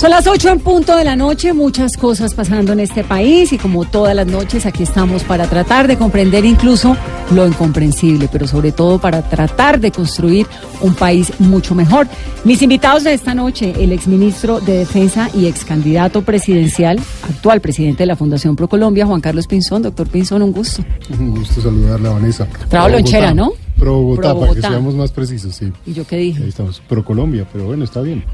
Son las 8 en punto de la noche, muchas cosas pasando en este país y como todas las noches aquí estamos para tratar de comprender incluso lo incomprensible, pero sobre todo para tratar de construir un país mucho mejor. Mis invitados de esta noche, el exministro de Defensa y ex candidato presidencial, actual presidente de la Fundación Procolombia, Juan Carlos Pinzón. Doctor Pinzón, un gusto. Un gusto saludarla, Vanessa. Pro lonchera. ¿no? Pro Bogotá, Pro para que seamos más precisos, sí. ¿Y yo qué dije? Ahí estamos. Pro Colombia, pero bueno, está bien.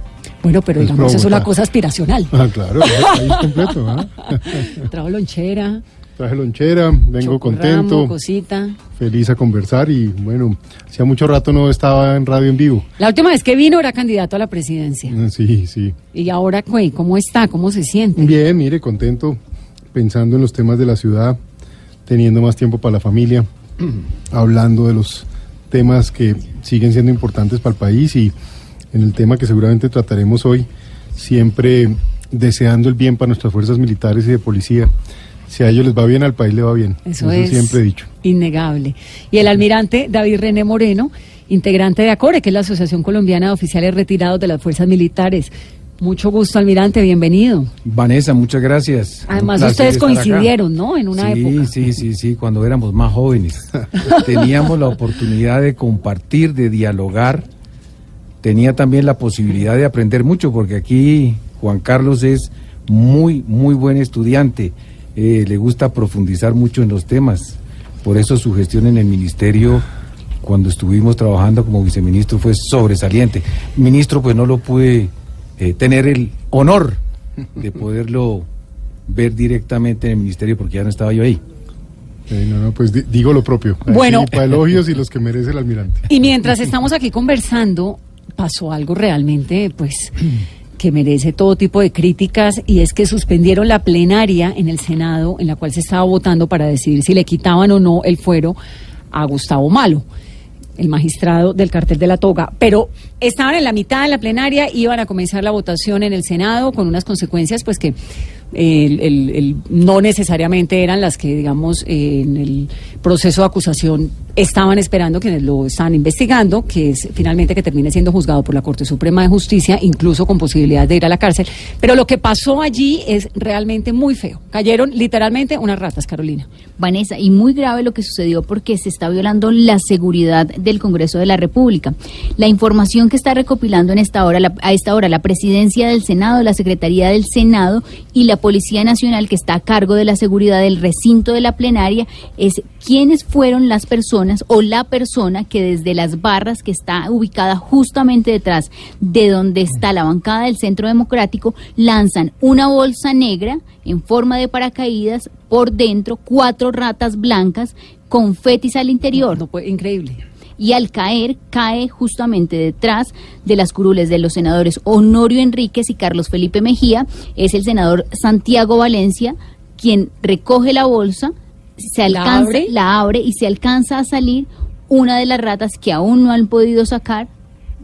Bueno, pero Es digamos, es una cosa aspiracional. Ah, claro, el país completo. ¿ah? Trago lonchera, Traje lonchera, vengo chocorramo, contento, cosita. feliz a conversar y bueno, hacía mucho rato no estaba en radio en vivo. La última vez que vino era candidato a la presidencia. Ah, Sí, sí. Y ahora, ¿cómo está? ¿Cómo se siente? Bien, mire, contento, pensando en los temas de la ciudad, teniendo más tiempo para la familia, hablando de los temas que siguen siendo importantes para el país y en el tema que seguramente trataremos hoy, siempre deseando el bien para nuestras fuerzas militares y de policía. Si a ellos les va bien, al país le va bien. Eso, es siempre he dicho. innegable. Y el almirante David René Moreno, integrante de ACORE, que es la Asociación Colombiana de Oficiales Retirados de las Fuerzas Militares. Mucho gusto, almirante, bienvenido. Vanessa, muchas gracias. Además, ustedes acá. coincidieron, ¿no? En una sí, época. Sí, sí, sí, cuando éramos más jóvenes. Teníamos la oportunidad de compartir, de dialogar. Tenía también la posibilidad de aprender mucho, porque aquí Juan Carlos es muy, muy buen estudiante. Eh, le gusta profundizar mucho en los temas. Por eso su gestión en el ministerio, cuando estuvimos trabajando como viceministro, fue sobresaliente. Ministro, pues no lo pude eh, tener el honor de poderlo ver directamente en el ministerio porque ya no estaba yo ahí. Eh, no, no, pues di- digo lo propio. Bueno. para elogios y los que merece el almirante. Y mientras estamos aquí conversando, pasó algo realmente, pues, que merece todo tipo de críticas, y es que suspendieron la plenaria en el Senado, en la cual se estaba votando para decidir si le quitaban o no el fuero a Gustavo Malo, el magistrado del cartel de la toga. Pero estaban en la mitad de la plenaria, iban a comenzar la votación en el Senado con unas consecuencias, pues que el- no necesariamente eran las que, digamos, eh, en el proceso de acusación estaban esperando quienes lo estaban investigando, que es finalmente que termine siendo juzgado por la Corte Suprema de Justicia, incluso con posibilidad de ir a la cárcel. Pero lo que pasó allí es realmente muy feo. Cayeron literalmente unas ratas, Carolina. Vanessa, y muy grave lo que sucedió porque se está violando la seguridad del Congreso de la República. La información que está recopilando en esta hora, la- a esta hora la Presidencia del Senado, la Secretaría del Senado y la Policía Nacional que está a cargo de la seguridad del recinto de la plenaria es quiénes fueron las personas o la persona que desde las barras que está ubicada justamente detrás de donde está la bancada del Centro Democrático lanzan una bolsa negra en forma de paracaídas por dentro cuatro ratas blancas con fetis al interior No, increíble. y al caer cae justamente detrás de las curules de los senadores Honorio Enríquez y Carlos Felipe Mejía, es el senador Santiago Valencia quien recoge la bolsa, se ¿La alcanza, abre? la abre y se alcanza a salir una de las ratas que aún no han podido sacar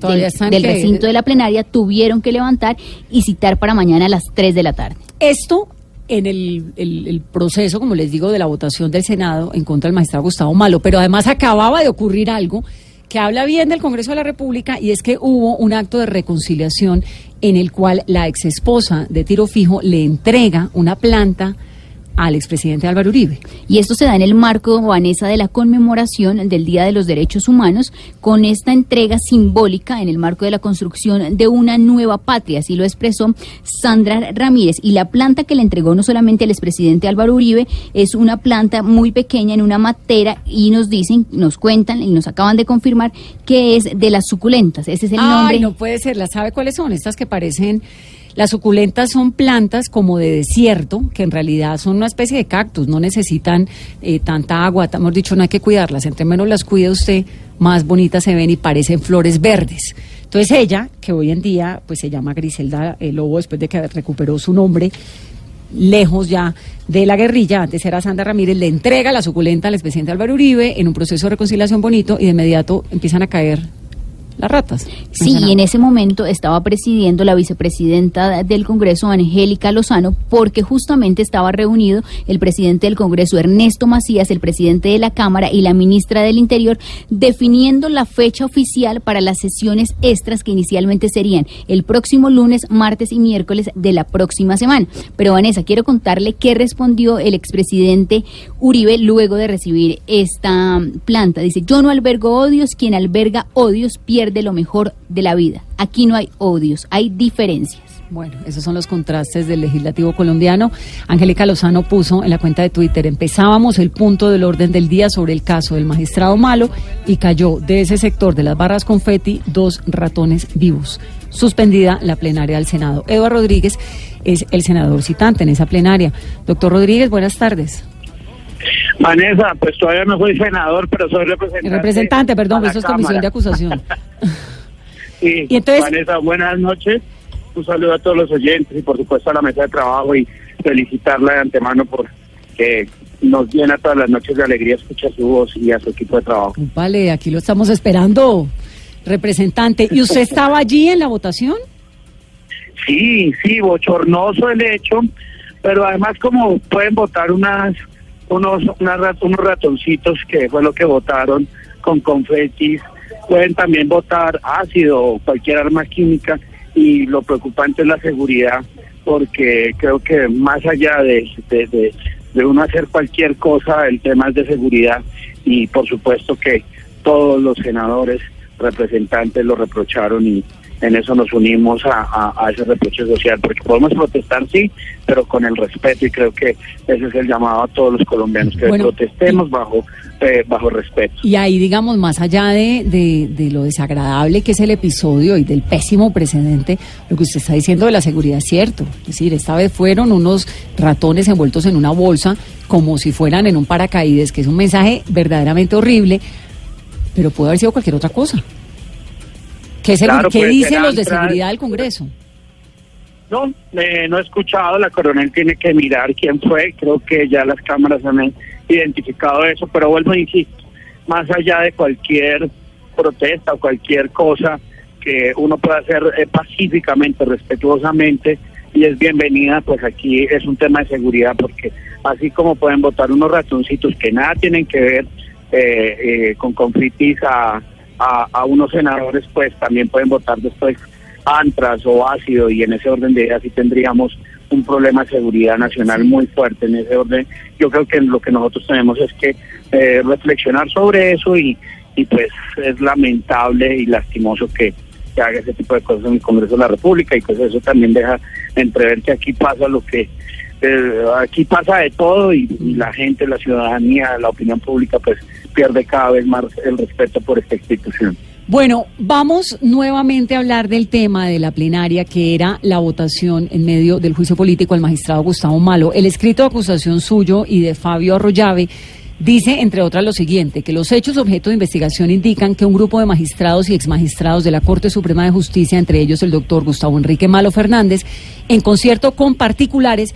del, recinto de la plenaria, tuvieron que levantar y citar para mañana a las 3 de la tarde. Esto en el, el- el proceso, como les digo, de la votación del Senado en contra del magistrado Gustavo Malo, pero además acababa de ocurrir algo que habla bien del Congreso de la República y es que hubo un acto de reconciliación en el cual la exesposa de Tiro Fijo le entrega una planta al expresidente Álvaro Uribe. Y esto se da en el marco, Vanessa, de la conmemoración del Día de los Derechos Humanos, con esta entrega simbólica en el marco de la construcción de una nueva patria, así lo expresó Sandra Ramírez. Y la planta que le entregó no solamente al expresidente Álvaro Uribe, es una planta muy pequeña en una matera y nos dicen, nos cuentan y nos acaban de confirmar que es de las suculentas. Ese es el nombre. Ay, no puede ser. ¿La sabe cuáles son? Estas que parecen Las suculentas son plantas como de desierto, que en realidad son una especie de cactus, no necesitan eh, tanta agua, hemos dicho no hay que cuidarlas, entre menos las cuide usted, más bonitas se ven y parecen flores verdes. Entonces ella, que hoy en día pues se llama Griselda eh, Lobo después de que recuperó su nombre, lejos ya de la guerrilla, antes era Sandra Ramírez, le entrega la suculenta al expresidente Álvaro Uribe en un proceso de reconciliación bonito y de inmediato empiezan a caer las ratas. Sí, y en ese momento estaba presidiendo la vicepresidenta del Congreso, Angélica Lozano, porque justamente estaba reunido el presidente del Congreso, Ernesto Macías, el presidente de la Cámara y la ministra del Interior, definiendo la fecha oficial para las sesiones extras que inicialmente serían el próximo lunes, martes y miércoles de la próxima semana. Pero Vanessa, quiero contarle qué respondió el expresidente Uribe luego de recibir esta planta. Dice, yo no albergo odios, quien alberga odios pierde de lo mejor de la vida. Aquí no hay odios, hay diferencias. Bueno, esos son los contrastes del legislativo colombiano. Angélica Lozano puso en la cuenta de Twitter, empezábamos el punto del orden del día sobre el caso del magistrado malo y cayó de ese sector de las barras confeti dos ratones vivos. Suspendida la plenaria del Senado. Eva Rodríguez es el senador citante en esa plenaria. Doctor Rodríguez, buenas tardes. Vanessa, pues todavía no soy senador, pero soy representante. Representante, perdón, pues eso es comisión de acusación. y entonces... Vanessa, buenas noches. Un saludo a todos los oyentes y por supuesto a la mesa de trabajo y felicitarla de antemano por que nos llena todas las noches de alegría escuchar su voz y a su equipo de trabajo. Vale, aquí lo estamos esperando, representante. ¿Y usted estaba allí en la votación? Sí, sí, bochornoso el hecho, pero además como pueden votar unas unos, unos ratoncitos que fue lo que votaron con confetis, pueden también votar ácido o cualquier arma química y lo preocupante es la seguridad porque creo que más allá de, de, de, uno hacer cualquier cosa, el tema es de seguridad y por supuesto que todos los senadores representantes lo reprocharon y en eso nos unimos a, a, ese reproche social, porque podemos protestar, sí, pero con el respeto y creo que ese es el llamado a todos los colombianos, que protestemos bajo, eh, bajo respeto. Y ahí, digamos, más allá de, de, lo desagradable que es el episodio y del pésimo precedente, lo que usted está diciendo de la seguridad es cierto. Es decir, esta vez fueron unos ratones envueltos en una bolsa como si fueran en un paracaídas, que es un mensaje verdaderamente horrible, pero puede haber sido cualquier otra cosa. ¿Qué, dicen los de seguridad del Congreso? No, eh, no he escuchado, la coronel tiene que mirar quién fue, creo que ya las cámaras han identificado eso, pero vuelvo a insisto, más allá de cualquier protesta o cualquier cosa que uno pueda hacer eh, pacíficamente, respetuosamente, y es bienvenida, pues aquí es un tema de seguridad, porque así como pueden votar unos ratoncitos que nada tienen que ver eh, con confitis a a, unos senadores, pues también pueden votar después antras o ácido y en ese orden de ideas sí tendríamos un problema de seguridad nacional muy fuerte en ese orden. Yo creo que lo que nosotros tenemos es que eh, reflexionar sobre eso y, y pues es lamentable y lastimoso que, haga ese tipo de cosas en el Congreso de la República y pues eso también deja entrever que aquí pasa lo que eh, aquí pasa de todo y, la gente, la ciudadanía, la opinión pública, pues pierde cada vez más el respeto por esta institución. Bueno, vamos nuevamente a hablar del tema de la plenaria, que era la votación en medio del juicio político al magistrado Gustavo Malo. El escrito de acusación suyo y de Fabio Arroyave dice, entre otras, lo siguiente, que los hechos objeto de investigación indican que un grupo de magistrados y exmagistrados de la Corte Suprema de Justicia, entre ellos el doctor Gustavo Enrique Malo Fernández, en concierto con particulares,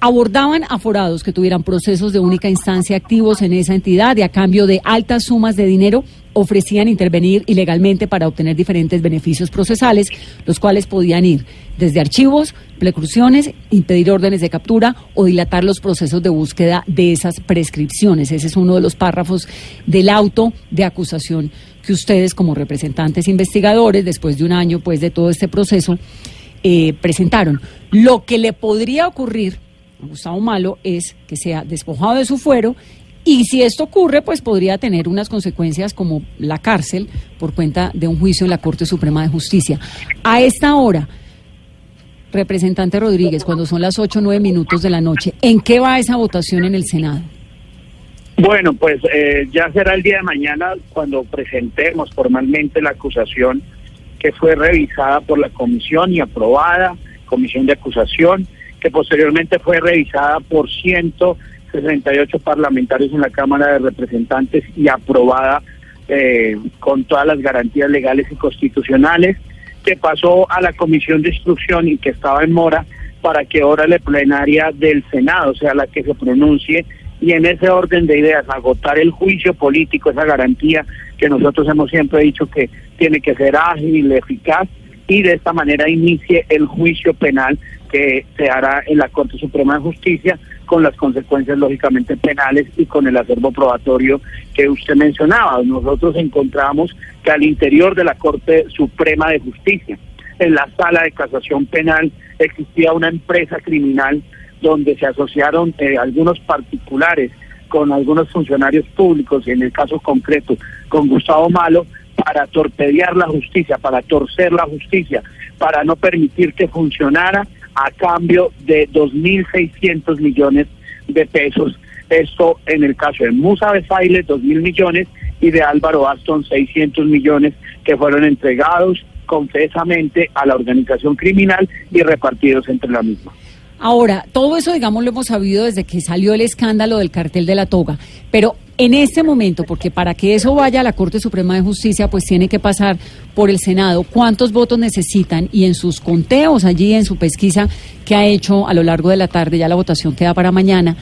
abordaban aforados que tuvieran procesos de única instancia activos en esa entidad y a cambio de altas sumas de dinero ofrecían intervenir ilegalmente para obtener diferentes beneficios procesales, los cuales podían ir desde archivos, preclusiones, impedir órdenes de captura o dilatar los procesos de búsqueda de esas prescripciones. Ese es uno de los párrafos del auto de acusación que ustedes como representantes investigadores, después de un año pues de todo este proceso, eh, presentaron. Lo que le podría ocurrir Gustavo Malo es que sea despojado de su fuero y si esto ocurre, pues podría tener unas consecuencias como la cárcel por cuenta de un juicio en la Corte Suprema de Justicia. A esta hora, representante Rodríguez, cuando son las 8 o 9 minutos de la noche, ¿en qué va esa votación en el Senado? Bueno, pues eh, ya será el día de mañana cuando presentemos formalmente la acusación que fue revisada por la comisión y aprobada comisión de acusación, que posteriormente fue revisada por 168 parlamentarios en la Cámara de Representantes y aprobada eh, con todas las garantías legales y constitucionales, que pasó a la comisión de instrucción y que estaba en mora para que ahora la plenaria del Senado sea la que se pronuncie y en ese orden de ideas agotar el juicio político, esa garantía que nosotros hemos siempre dicho que tiene que ser ágil, eficaz y de esta manera inicie el juicio penal que se hará en la Corte Suprema de Justicia con las consecuencias lógicamente penales y con el acervo probatorio que usted mencionaba. Nosotros encontramos que al interior de la Corte Suprema de Justicia, en la sala de casación penal, existía una empresa criminal donde se asociaron eh, algunos particulares con algunos funcionarios públicos y en el caso concreto con Gustavo Malo para torpedear la justicia, para torcer la justicia, para no permitir que funcionara a cambio de 2.600 millones de pesos. Esto en el caso de Musa Besaile, 2.000 millones, y de Álvaro Aston, 600 millones que fueron entregados confesamente a la organización criminal y repartidos entre la misma. Ahora, todo eso, digamos, lo hemos sabido desde que salió el escándalo del cartel de la toga, pero en este momento, porque para que eso vaya a la Corte Suprema de Justicia, pues tiene que pasar por el Senado, ¿cuántos votos necesitan? Y en sus conteos allí, en su pesquisa que ha hecho a lo largo de la tarde, ya la votación queda para mañana,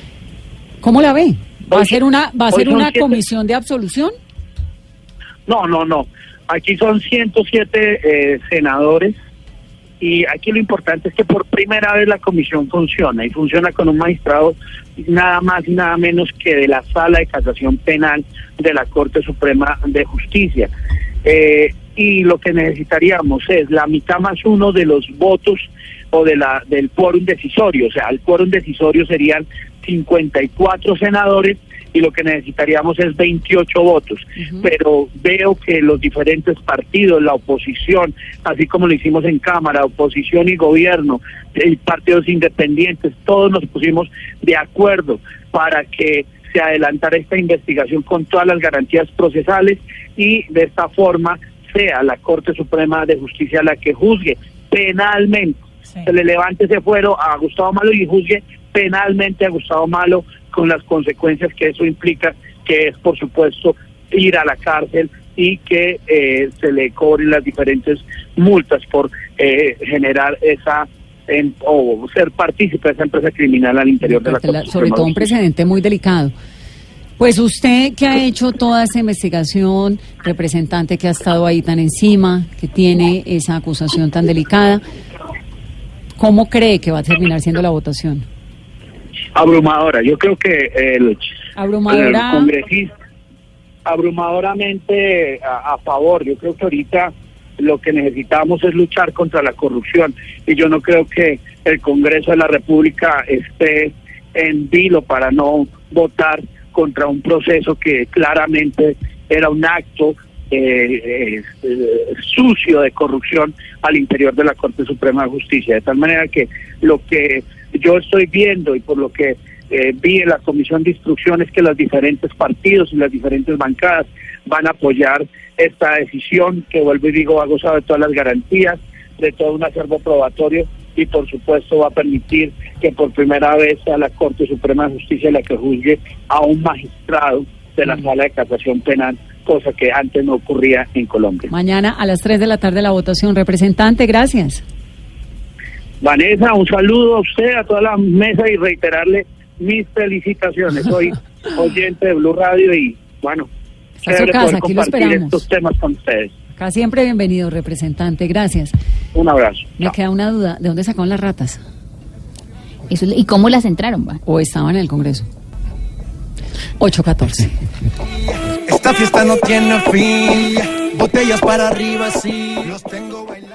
¿cómo la ve? ¿Va a ser una, va a ser una comisión de absolución? No, no, no. Aquí son 107 eh, senadores y aquí lo importante es que por primera vez la comisión funciona y funciona con un magistrado nada más y nada menos que de la sala de casación penal de la Corte Suprema de Justicia. Eh, y lo que necesitaríamos es la mitad más uno de los votos o de la del quórum decisorio, o sea, el quórum decisorio serían 54 senadores y lo que necesitaríamos es 28 votos. Pero veo que los diferentes partidos, la oposición, así como lo hicimos en Cámara, oposición y gobierno, partidos independientes, todos nos pusimos de acuerdo para que se adelantara esta investigación con todas las garantías procesales y de esta forma sea la Corte Suprema de Justicia la que juzgue penalmente. Se le levante ese fuero a Gustavo Malo y juzgue penalmente a Gustavo Malo con las consecuencias que eso implica, que es por supuesto ir a la cárcel y que eh, se le cobren las diferentes multas por eh, generar esa o ser partícipe de esa empresa criminal al interior de la Corte Sobre todo un precedente muy delicado. Pues usted que ha hecho toda esa investigación, representante que ha estado ahí tan encima, que tiene esa acusación tan delicada, ¿cómo cree que va a terminar siendo la votación? Abrumadora. Yo creo que el, congresista, abrumadoramente a, favor. Yo creo que ahorita lo que necesitamos es luchar contra la corrupción y yo no creo que el Congreso de la República esté en vilo para no votar contra un proceso que claramente era un acto eh, eh, sucio de corrupción al interior de la Corte Suprema de Justicia. De tal manera que lo que yo estoy viendo y por lo que eh, vi en la comisión de instrucciones que los diferentes partidos y las diferentes bancadas van a apoyar esta decisión que vuelvo y digo ha gozado de todas las garantías, de todo un acervo probatorio y por supuesto va a permitir que por primera vez sea la Corte Suprema de Justicia la que juzgue a un magistrado de la sala de casación penal, cosa que antes no ocurría en Colombia. Mañana a las 3 de la tarde la votación. Representante, gracias. Vanessa, un saludo a usted, a toda la mesa y reiterarle mis felicitaciones. Soy oyente de Blue Radio y bueno, casa, aquí lo esperamos. estos temas con ustedes. Acá siempre bienvenido, representante. Gracias. Un abrazo. Me queda una duda. ¿De dónde sacaron las ratas? Eso, ¿Y cómo las entraron? Va? ¿O estaban en el Congreso? 814. Esta fiesta no tiene fin. Botellas para arriba, sí. Los tengo bailando.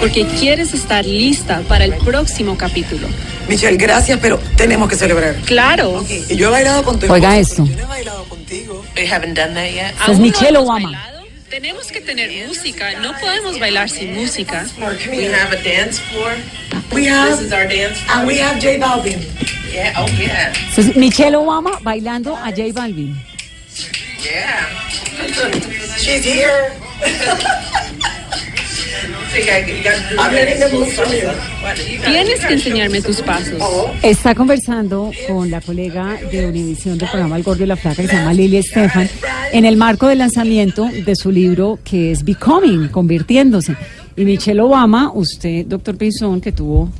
Porque quieres estar lista para el próximo capítulo. Michelle, gracias, pero tenemos que celebrar. Claro. Y yo he bailado contigo. Oiga esto. Yo no he bailado contigo. We haven't done that yet. Es Michelle Obama. Tenemos que tener música. No podemos bailar sin música. We have a dance floor. We have. This is our dance floor. And we have J Balvin. Yeah, oh yeah. Entonces, Michelle Obama bailando a J Balvin. Yeah. She's here. Tienes que enseñarme tus pasos. Está conversando con la colega de Univisión del programa El Gordo y la Flaca que se llama Lili Estefan en el marco del lanzamiento de su libro que es Becoming, convirtiéndose. Y Michelle Obama, usted, doctor Pinzón, que tuvo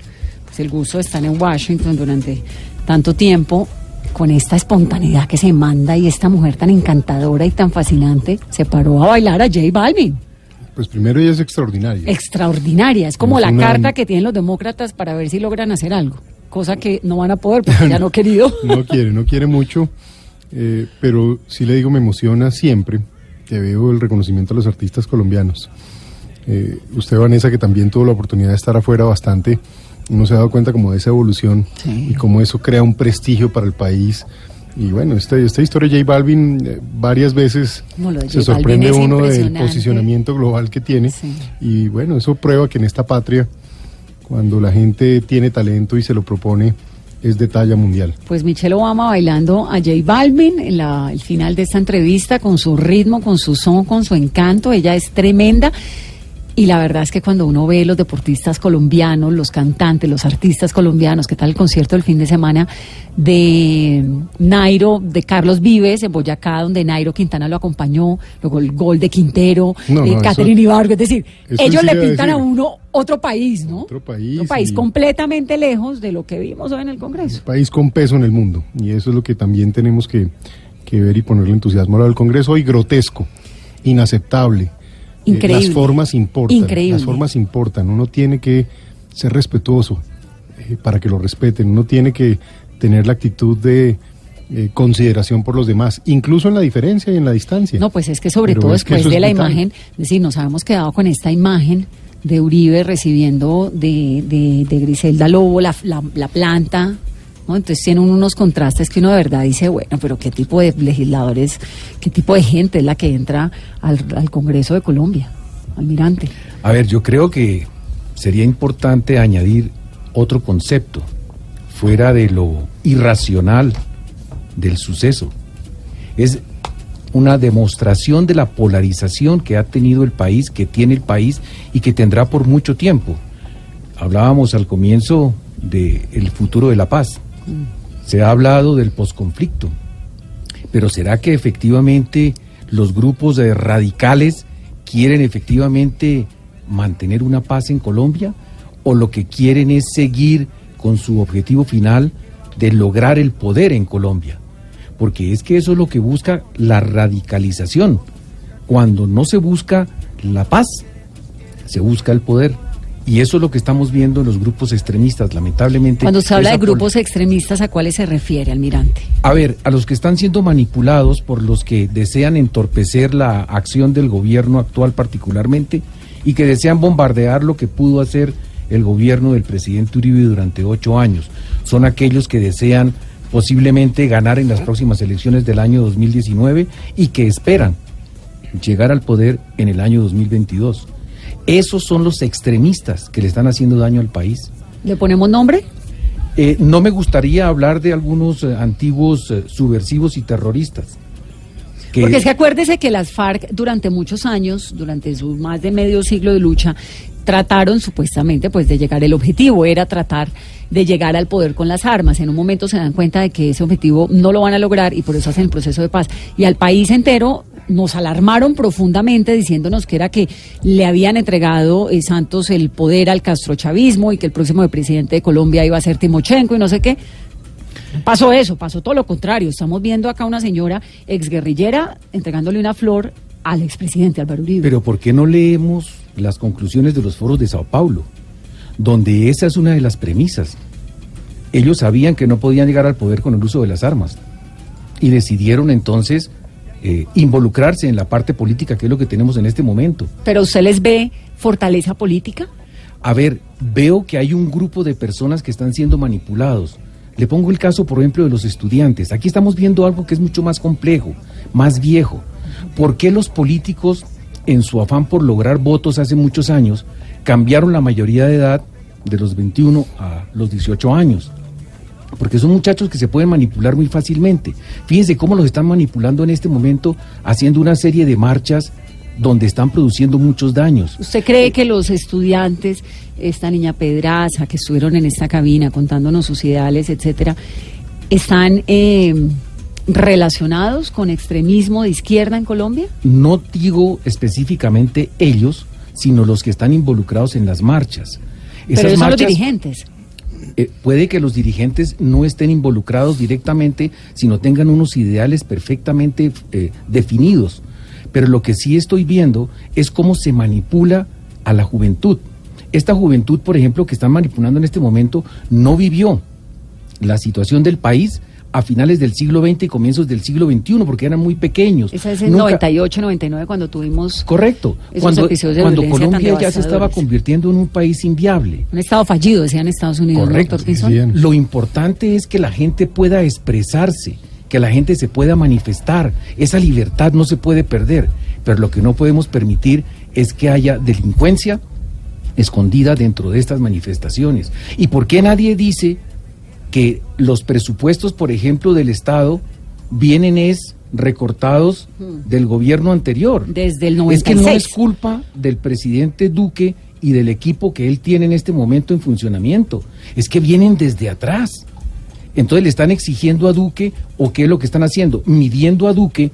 pues, el gusto de estar en Washington durante tanto tiempo, con esta espontaneidad que se manda y esta mujer tan encantadora y tan fascinante, se paró a bailar a J Balvin. Pues primero ella es extraordinaria. Extraordinaria, es como Es la una- carta que tienen los demócratas para ver si logran hacer algo, cosa que no van a poder porque ya no querido. No quiere, no quiere mucho, eh, pero sí le digo, me emociona siempre que veo el reconocimiento a los artistas colombianos. Eh, usted, Vanessa, que también tuvo la oportunidad de estar afuera bastante, uno se ha dado cuenta como de esa evolución y cómo eso crea un prestigio para el país. Y bueno, esta, esta historia de J Balvin eh, varias veces se sorprende uno del posicionamiento global que tiene. Y bueno, eso prueba que en esta patria, cuando la gente tiene talento y se lo propone, es de talla mundial. Pues Michelle Obama bailando a J Balvin en la, el final de esta entrevista con su ritmo, con su son, con su encanto. Ella es tremenda. Y la verdad es que cuando uno ve los deportistas colombianos, los cantantes, los artistas colombianos, que tal el concierto del fin de semana de Nairo, de Carlos Vives en Boyacá, donde Nairo Quintana lo acompañó, luego el gol de Quintero, No, eh, no, Catherine Ibargo, es decir, ellos le a pintan a uno otro país, ¿no? Otro país. Otro país y- completamente lejos de lo que vimos hoy en el Congreso. país con peso en el mundo. Y eso es lo que también tenemos que, que ver y ponerle entusiasmo al Congreso. Hoy grotesco, inaceptable. Eh, las formas importan. Increíble. Las formas importan. Uno tiene que ser respetuoso eh, para que lo respeten. Uno tiene que tener la actitud de eh, consideración por los demás, incluso en la diferencia y en la distancia. No, pues es que sobre Pero todo después de la imagen, es decir, nos habíamos quedado con esta imagen de Uribe recibiendo de, de, de Griselda Lobo la, la, la planta, Entonces tienen unos contrastes que uno de verdad dice, bueno, pero qué tipo de legisladores, qué tipo de gente es la que entra al Congreso de Colombia, almirante. A ver, yo creo que sería importante añadir otro concepto fuera de lo irracional del suceso. Es una demostración de la polarización que ha tenido el país, que tiene el país y que tendrá por mucho tiempo. Hablábamos al comienzo del futuro de la paz. Se ha hablado del posconflicto. Pero ¿será que efectivamente los grupos radicales quieren efectivamente mantener una paz en Colombia? ¿O lo que quieren es seguir con su objetivo final de lograr el poder en Colombia? Porque es que eso es lo que busca la radicalización. Cuando no se busca la paz, se busca el poder. Y eso es lo que estamos viendo en los grupos extremistas, lamentablemente. Cuando se habla de grupos extremistas, ¿a cuáles se refiere, almirante? a ver, a los que están siendo manipulados por los que desean entorpecer la acción del gobierno actual particularmente y que desean bombardear lo que pudo hacer el gobierno del presidente Uribe durante ocho años. Son aquellos que desean posiblemente ganar en las próximas elecciones del año 2019 y que esperan llegar al poder en el año 2022. Esos son los extremistas que le están haciendo daño al país. ¿Le ponemos nombre? Eh, no me gustaría hablar de algunos eh, antiguos eh, subversivos y terroristas. que- Porque es que acuérdese que las FARC durante muchos años, durante su más de medio siglo de lucha, trataron supuestamente pues de llegar, el objetivo era tratar de llegar al poder con las armas. En un momento se dan cuenta de que ese objetivo no lo van a lograr y por eso hacen el proceso de paz. Y al país entero nos alarmaron profundamente diciéndonos que era que le habían entregado eh, Santos el poder al castrochavismo y que el próximo presidente de Colombia iba a ser Timochenko y no sé qué. Pasó eso, pasó todo lo contrario. Estamos viendo acá una señora exguerrillera entregándole una flor al expresidente Álvaro Uribe. Pero ¿por qué no leemos las conclusiones de los foros de Sao Paulo? Donde esa es una de las premisas. Ellos sabían que no podían llegar al poder con el uso de las armas y decidieron entonces eh, involucrarse en la parte política, que es lo que tenemos en este momento. Pero usted les ve fortaleza política. A ver, veo que hay un grupo de personas que están siendo manipulados. Le pongo el caso, por ejemplo, de los estudiantes. Aquí estamos viendo algo que es mucho más complejo, más viejo. ¿Por qué los políticos, en su afán por lograr votos hace muchos años, cambiaron la mayoría de edad de los 21 a los 18 años? Porque son muchachos que se pueden manipular muy fácilmente. Fíjense cómo los están manipulando en este momento, haciendo una serie de marchas donde están produciendo muchos daños. ¿Usted cree que los estudiantes, esta niña Pedraza, que estuvieron en esta cabina contándonos sus ideales, etcétera, están eh, relacionados con extremismo de izquierda en Colombia? No digo específicamente ellos, sino los que están involucrados en las marchas. Pero Esas esos son los marchas- dirigentes. Eh, puede que los dirigentes no estén involucrados directamente, sino tengan unos ideales perfectamente eh, definidos. Pero lo que sí estoy viendo es cómo se manipula a la juventud. Esta juventud, por ejemplo, que están manipulando en este momento, no vivió la situación del país a finales del siglo XX y comienzos del siglo XXI, porque eran muy pequeños. Esa es en Nunca- 98, 99, cuando tuvimos Correcto. esos Cuando, episodios de cuando Colombia ya se estaba convirtiendo en un país inviable. un estado fallido, decían Estados Unidos, ¿no, Correcto. doctor Pinzón? Lo importante es que la gente pueda expresarse, que la gente se pueda manifestar. Esa libertad no se puede perder, pero lo que no podemos permitir es que haya delincuencia escondida dentro de estas manifestaciones. ¿Y por qué nadie dice que los presupuestos, por ejemplo, del Estado vienen es recortados del gobierno anterior? Desde el Es que no 96. es culpa del presidente Duque y del equipo que él tiene en este momento en funcionamiento. Es que vienen desde atrás. Entonces le están exigiendo a Duque, o qué es lo que están haciendo, midiendo a Duque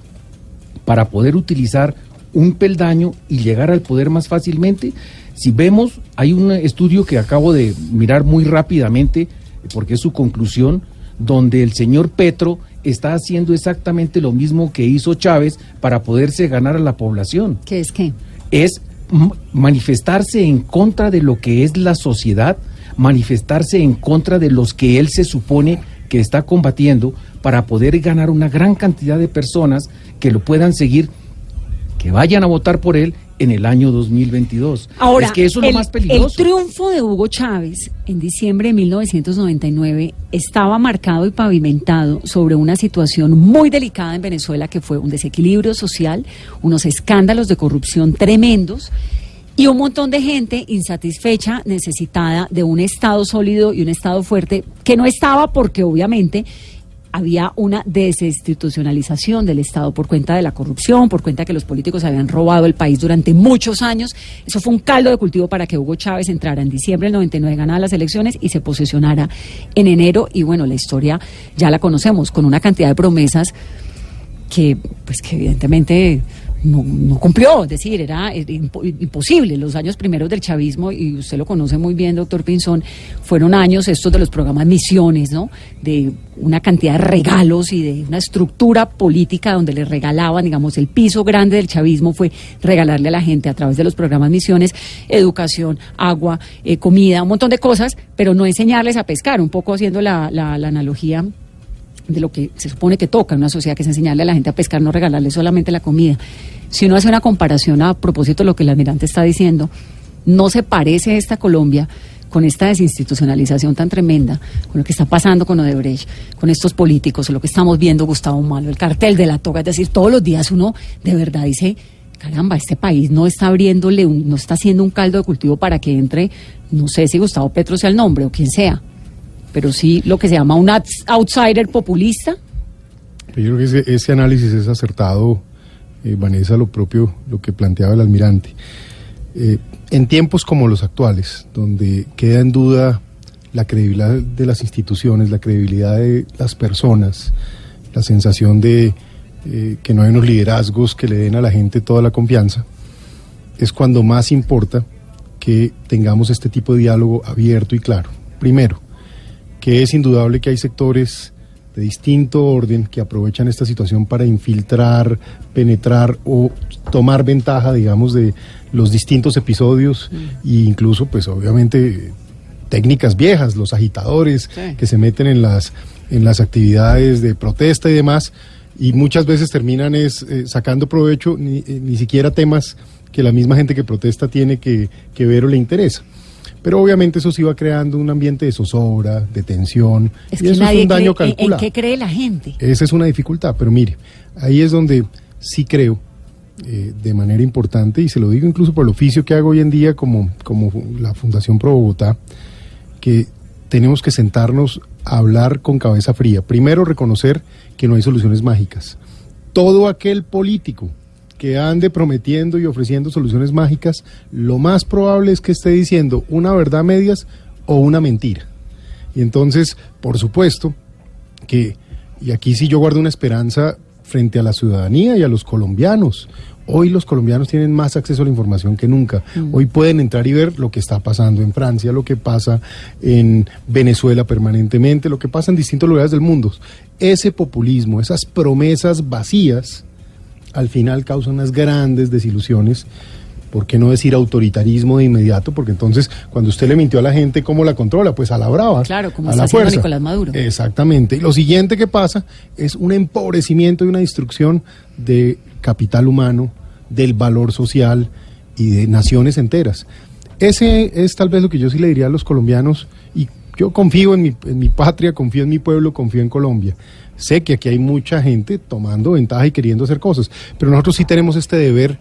para poder utilizar un peldaño y llegar al poder más fácilmente. Si vemos, hay un estudio que acabo de mirar muy rápidamente, porque es su conclusión, donde el señor Petro está haciendo exactamente lo mismo que hizo Chávez para poderse ganar a la población ¿Qué es qué? es manifestarse en contra de lo que es la sociedad, manifestarse en contra de los que él se supone que está combatiendo para poder ganar una gran cantidad de personas que lo puedan seguir, que vayan a votar por él en el año 2022. Ahora, es que eso es el, lo más peligroso. el triunfo de Hugo Chávez en diciembre de 1999 estaba marcado y pavimentado sobre una situación muy delicada en Venezuela que fue un desequilibrio social, unos escándalos de corrupción tremendos y un montón de gente insatisfecha, necesitada de un Estado sólido y un Estado fuerte que no estaba porque obviamente había una desinstitucionalización del Estado por cuenta de la corrupción, por cuenta que los políticos habían robado el país durante muchos años. Eso fue un caldo de cultivo para que Hugo Chávez entrara en diciembre del 99, ganara las elecciones y se posesionara en enero. Y bueno, la historia ya la conocemos, con una cantidad de promesas que, pues, que evidentemente no, no cumplió, es decir, era eh, impo- imposible. Los años primeros del chavismo, y usted lo conoce muy bien, doctor Pinzón, fueron años estos de los programas Misiones, ¿no? De una cantidad de regalos y de una estructura política donde le regalaban, digamos, el piso grande del chavismo fue regalarle a la gente a través de los programas Misiones educación, agua, eh, comida, un montón de cosas, pero no enseñarles a pescar, un poco haciendo la- la analogía de lo que se supone que toca en una sociedad, que es enseñarle a la gente a pescar, no regalarle solamente la comida. Si uno hace una comparación a propósito de lo que el almirante está diciendo, no se parece esta Colombia con esta desinstitucionalización tan tremenda, con lo que está pasando con Odebrecht, con estos políticos, lo que estamos viendo Gustavo Malo, el cartel de la toga, es decir, todos los días uno de verdad dice, caramba, este país no está abriéndole, un- no está haciendo un caldo de cultivo para que entre, no sé si Gustavo Petro sea el nombre o quien sea, pero sí lo que se llama un outs- outsider populista. Yo creo que ese, ese análisis es acertado, eh, Vanessa, lo propio, lo que planteaba el almirante. Eh, en tiempos como los actuales, donde queda en duda la credibilidad de las instituciones, la credibilidad de las personas, la sensación de eh, que no hay unos liderazgos que le den a la gente toda la confianza, es cuando más importa que tengamos este tipo de diálogo abierto y claro. Primero, que es indudable que hay sectores de distinto orden que aprovechan esta situación para infiltrar, penetrar o tomar ventaja, digamos, de los distintos episodios e incluso, pues obviamente, técnicas viejas, los agitadores Sí. que se meten en las, en las actividades de protesta y demás, y muchas veces terminan es, eh, sacando provecho ni, eh, ni siquiera temas que la misma gente que protesta tiene que, que ver o le interesa. Pero obviamente eso sí va creando un ambiente de zozobra, de tensión, Es y que eso nadie es un daño cree- en- ¿En calculado. qué cree la gente? Esa es una dificultad, pero mire, ahí es donde sí creo eh, de manera importante, y se lo digo incluso por el oficio que hago hoy en día como, como la Fundación Pro Bogotá, que tenemos que sentarnos a hablar con cabeza fría. Primero, reconocer que no hay soluciones mágicas. Todo aquel político que ande prometiendo y ofreciendo soluciones mágicas, lo más probable es que esté diciendo una verdad a medias o una mentira. Y entonces, por supuesto, que, y aquí sí yo guardo una esperanza frente a la ciudadanía y a los colombianos. Hoy los colombianos tienen más acceso a la información que nunca. Hoy pueden entrar y ver lo que está pasando en Francia, lo que pasa en Venezuela permanentemente, lo que pasa en distintos lugares del mundo. Ese populismo, esas promesas vacías, al final causan unas grandes desilusiones. ¿Por qué no decir autoritarismo de inmediato? Porque entonces, cuando usted le mintió a la gente, ¿cómo la controla? Pues a la brava. Claro, como a está la haciendo fuerza. Nicolás Maduro. Exactamente. Y lo siguiente que pasa es un empobrecimiento y una destrucción de capital humano, del valor social y de naciones enteras. Ese es tal vez lo que yo sí le diría a los colombianos y yo confío en mi, patria, confío en mi pueblo, confío en Colombia. Sé que aquí hay mucha gente tomando ventaja y queriendo hacer cosas, pero nosotros sí tenemos este deber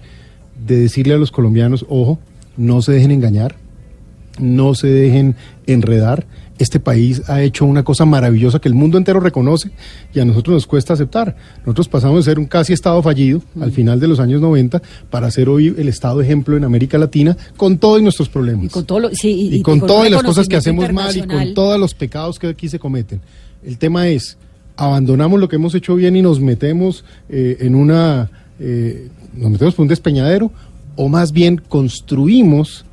de decirle a los colombianos, ojo, no se dejen engañar, no se dejen enredar. Este país ha hecho una cosa maravillosa que el mundo entero reconoce y a nosotros nos cuesta aceptar. Nosotros pasamos de ser un casi Estado fallido al final de los años 90 para ser hoy el Estado ejemplo en América Latina con todos nuestros problemas. Y con todo lo, sí, y, Y, y con todas las cosas que hacemos mal y con todos los pecados que aquí se cometen. El tema es, abandonamos lo que hemos hecho bien y nos metemos eh, en una, eh, nos metemos por un despeñadero, o más bien construimos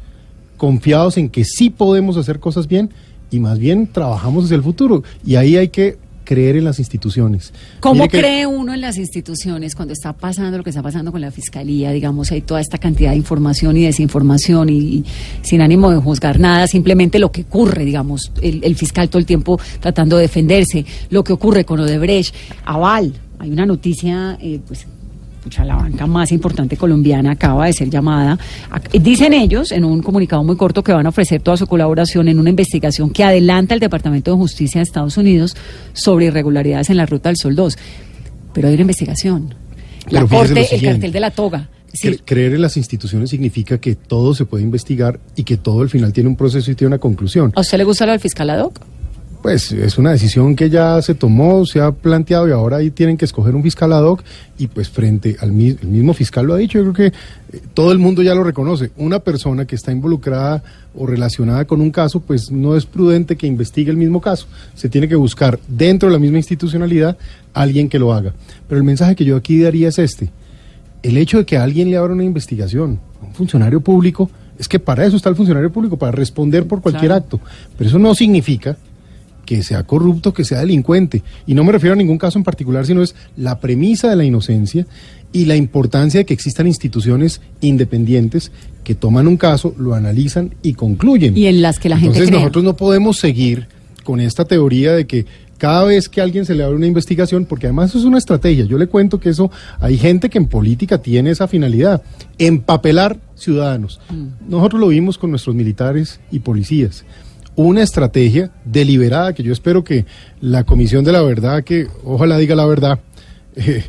confiados en que sí podemos hacer cosas bien y más bien trabajamos hacia el futuro. Y ahí hay que creer en las instituciones. ¿Cómo que- cree uno en las instituciones cuando está pasando lo que está pasando con la fiscalía? Digamos, hay toda esta cantidad de información y desinformación y, y sin ánimo de juzgar nada, simplemente lo que ocurre, digamos, el, el fiscal todo el tiempo tratando de defenderse, lo que ocurre con Odebrecht, Aval. Hay una noticia, eh, pues, pucha, la banca más importante colombiana acaba de ser llamada. Dicen ellos en un comunicado muy corto que van a ofrecer toda su colaboración en una investigación que adelanta el Departamento de Justicia de Estados Unidos sobre irregularidades en la Ruta del Sol 2. Pero hay una investigación. La Pero corte, el cartel de la toga. Sí, Creer en las instituciones significa que todo se puede investigar y que todo al final tiene un proceso y tiene una conclusión. ¿A usted le gusta lo del fiscal ad hoc? Pues es una decisión que ya se tomó, se ha planteado y ahora ahí tienen que escoger un fiscal ad hoc y pues frente al mi- el mismo fiscal lo ha dicho, yo creo que eh, todo el mundo ya lo reconoce. Una persona que está involucrada o relacionada con un caso, pues no es prudente que investigue el mismo caso. Se tiene que buscar dentro de la misma institucionalidad alguien que lo haga. Pero el mensaje que yo aquí daría es este. El hecho de que alguien le abra una investigación a un funcionario público, es que para eso está el funcionario público, para responder por cualquier Claro. acto. Pero eso no significa que sea corrupto, que sea delincuente. Y no me refiero a ningún caso en particular, sino es la premisa de la inocencia y la importancia de que existan instituciones independientes que toman un caso, lo analizan y concluyen. Y en las que la gente Entonces nosotros no podemos seguir con esta teoría de que cada vez que a alguien se le abre una investigación, porque además eso es una estrategia, yo le cuento que eso, hay gente que en política tiene esa finalidad, empapelar ciudadanos. Mm. Nosotros lo vimos con nuestros militares y policías. Una estrategia deliberada que yo espero que la Comisión de la Verdad, que ojalá diga la verdad, eh,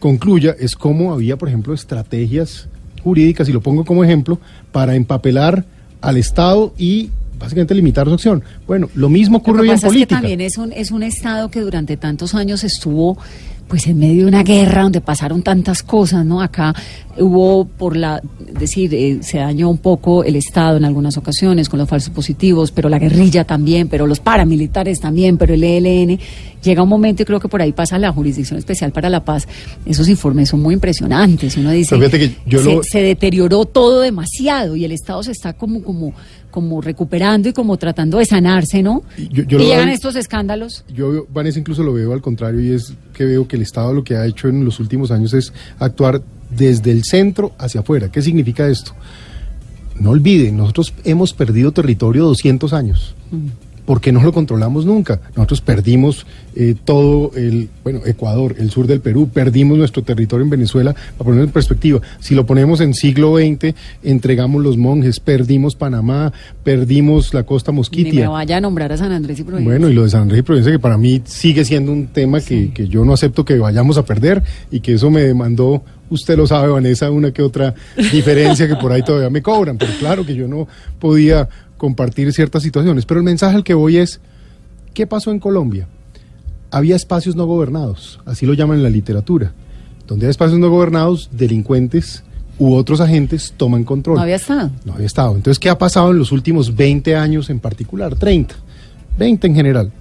concluya, es cómo había, por ejemplo, estrategias jurídicas, y lo pongo como ejemplo, para empapelar al Estado y básicamente limitar su acción. Bueno, lo mismo Lo ocurre hoy en es que política. también es un, es un Estado que durante tantos años estuvo pues en medio de una guerra donde pasaron tantas cosas, ¿no? Acá hubo por la, es decir, eh, se dañó un poco el Estado en algunas ocasiones con los falsos positivos, pero la guerrilla también, pero los paramilitares también, pero el ELN. Llega un momento y creo que por ahí pasa la Jurisdicción Especial para la Paz. Esos informes son muy impresionantes. Uno dice, que yo se, lo- se deterioró todo demasiado y el Estado se está como, como, como recuperando y como tratando de sanarse, ¿no? Yo- yo y llegan estos escándalos. Yo, Vanessa, incluso lo veo al contrario y es que veo que el Estado lo que ha hecho en los últimos años es actuar desde el centro hacia afuera. ¿Qué significa esto? No olviden, nosotros hemos perdido territorio 200 años. Porque no lo controlamos nunca. Nosotros perdimos eh, todo el, bueno, Ecuador, el sur del Perú, perdimos nuestro territorio en Venezuela, para ponerlo en perspectiva. Si lo ponemos en siglo XX, entregamos los monjes, perdimos Panamá, perdimos la costa Ni me Mosquitia. vaya a nombrar a San Andrés y Providencia. Bueno, y lo de San Andrés y Providencia, que para mí sigue siendo un tema que, que yo no acepto que vayamos a perder y que eso me demandó, usted lo sabe, Vanessa, una que otra diferencia que por ahí todavía me cobran, pero claro que yo no podía compartir ciertas situaciones. Pero el mensaje al que voy es, ¿qué pasó en Colombia? Había espacios no gobernados, así lo llaman en la literatura. Donde hay espacios no gobernados, delincuentes u otros agentes toman control. No había estado. No había estado. Entonces, ¿qué ha pasado en los últimos 20 años en particular? 30, 20 en general.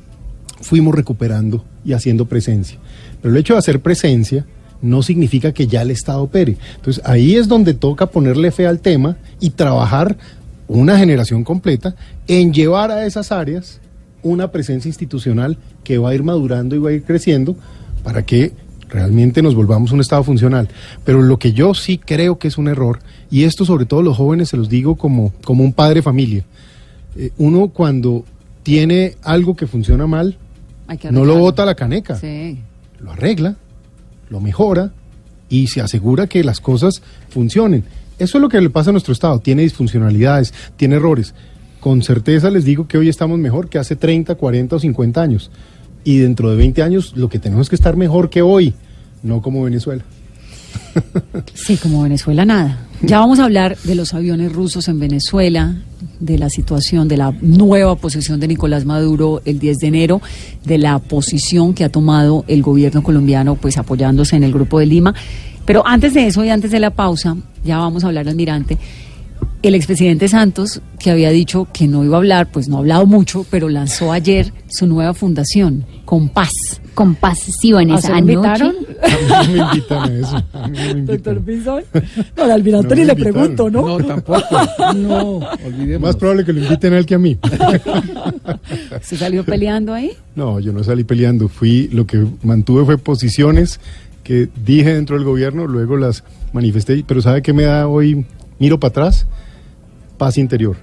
Fuimos recuperando y haciendo presencia. Pero el hecho de hacer presencia no significa que ya el Estado opere. Entonces, ahí es donde toca ponerle fe al tema y trabajar una generación completa en llevar a esas áreas una presencia institucional que va a ir madurando y va a ir creciendo para que realmente nos volvamos un Estado funcional. Pero lo que yo sí creo que es un error, y esto sobre todo los jóvenes se los digo como, como un padre familia, eh, uno cuando tiene algo que funciona mal, que no lo bota a la caneca, Sí. lo arregla, lo mejora y se asegura que las cosas funcionen. Eso es lo que le pasa a nuestro Estado. Tiene disfuncionalidades, tiene errores. Con certeza les digo que hoy estamos mejor que hace 30, 40 o 50 años. Y dentro de 20 años lo que tenemos es que estar mejor que hoy, no como Venezuela. Sí, como Venezuela nada. Ya vamos a hablar de los aviones rusos en Venezuela, de la situación, de la nueva posición de Nicolás Maduro el 10 de enero, de la posición que ha tomado el gobierno colombiano, pues apoyándose en el Grupo de Lima. Pero antes de eso y antes de la pausa, ya vamos a hablar, almirante. El expresidente Santos, que había dicho que no iba a hablar, pues no ha hablado mucho, pero lanzó ayer su nueva fundación, Compás. Compás, sí, Vanessa. ¿A Anoche, invitaron? A mí no me invitan a eso. a mí me Doctor. Pinzón. No, al almirante No ni le pregunto, ¿no? No, tampoco. No, olvidemos. Más probable que lo inviten a él que a mí. ¿Se salió peleando ahí? No, yo no salí peleando. Fui, lo que mantuve fue posiciones que dije dentro del gobierno, luego las manifesté. Pero ¿sabe qué me da hoy? Miro para atrás, paz interior.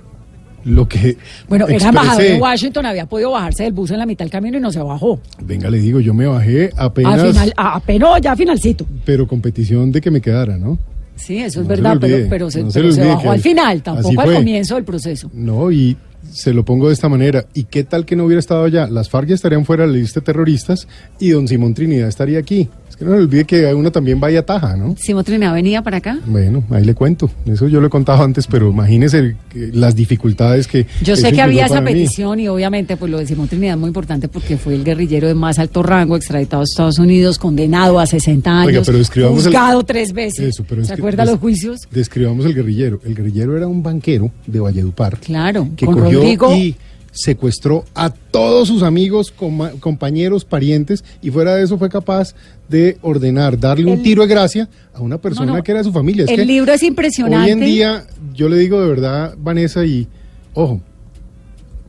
Lo que Bueno, era expresé- embajador de Washington, había podido bajarse del bus en la mitad del camino y no se bajó. Venga, le digo, yo me bajé apenas, Al final, a- apenas ya finalcito. pero con petición de que me quedara, ¿no? Sí, eso es No verdad, pero, pero se, no se pero se bajó al final, tampoco al comienzo del proceso. No, y se lo pongo de esta manera. ¿Y qué tal que no hubiera estado allá? Las FARC ya estarían fuera de la lista de terroristas y don Simón Trinidad estaría aquí. Es que no se olvide que uno también vaya a Taja, ¿no? Simón Trinidad venía para acá. Bueno, ahí le cuento. Eso yo lo he contado antes, pero imagínese las dificultades que. Yo sé que había esa mí. petición y obviamente pues lo de Simón Trinidad es muy importante porque fue el guerrillero de más alto rango, extraditado a Estados Unidos, condenado a 60 años, Oiga, pero describamos el- juzgado tres veces. Eso, pero ¿Se acuerda los juicios? Describamos el guerrillero. El guerrillero era un banquero de Valledupar Claro, que cogió Y secuestró a todos sus amigos, coma- compañeros, parientes, y fuera de eso fue capaz de ordenar, darle un tiro de gracia a una persona No, no. que era de su familia. Es El que libro es impresionante. Hoy en día, yo le digo de verdad, Vanessa, y ojo,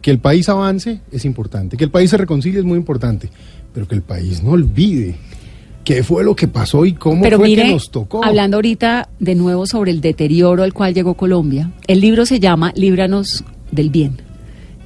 que el país avance es importante, que el país se reconcilie es muy importante, pero que el país no olvide qué fue lo que pasó y cómo Pero fue mire, que nos tocó. hablando ahorita de nuevo sobre el deterioro al cual llegó Colombia, el libro se llama Líbranos del Bien,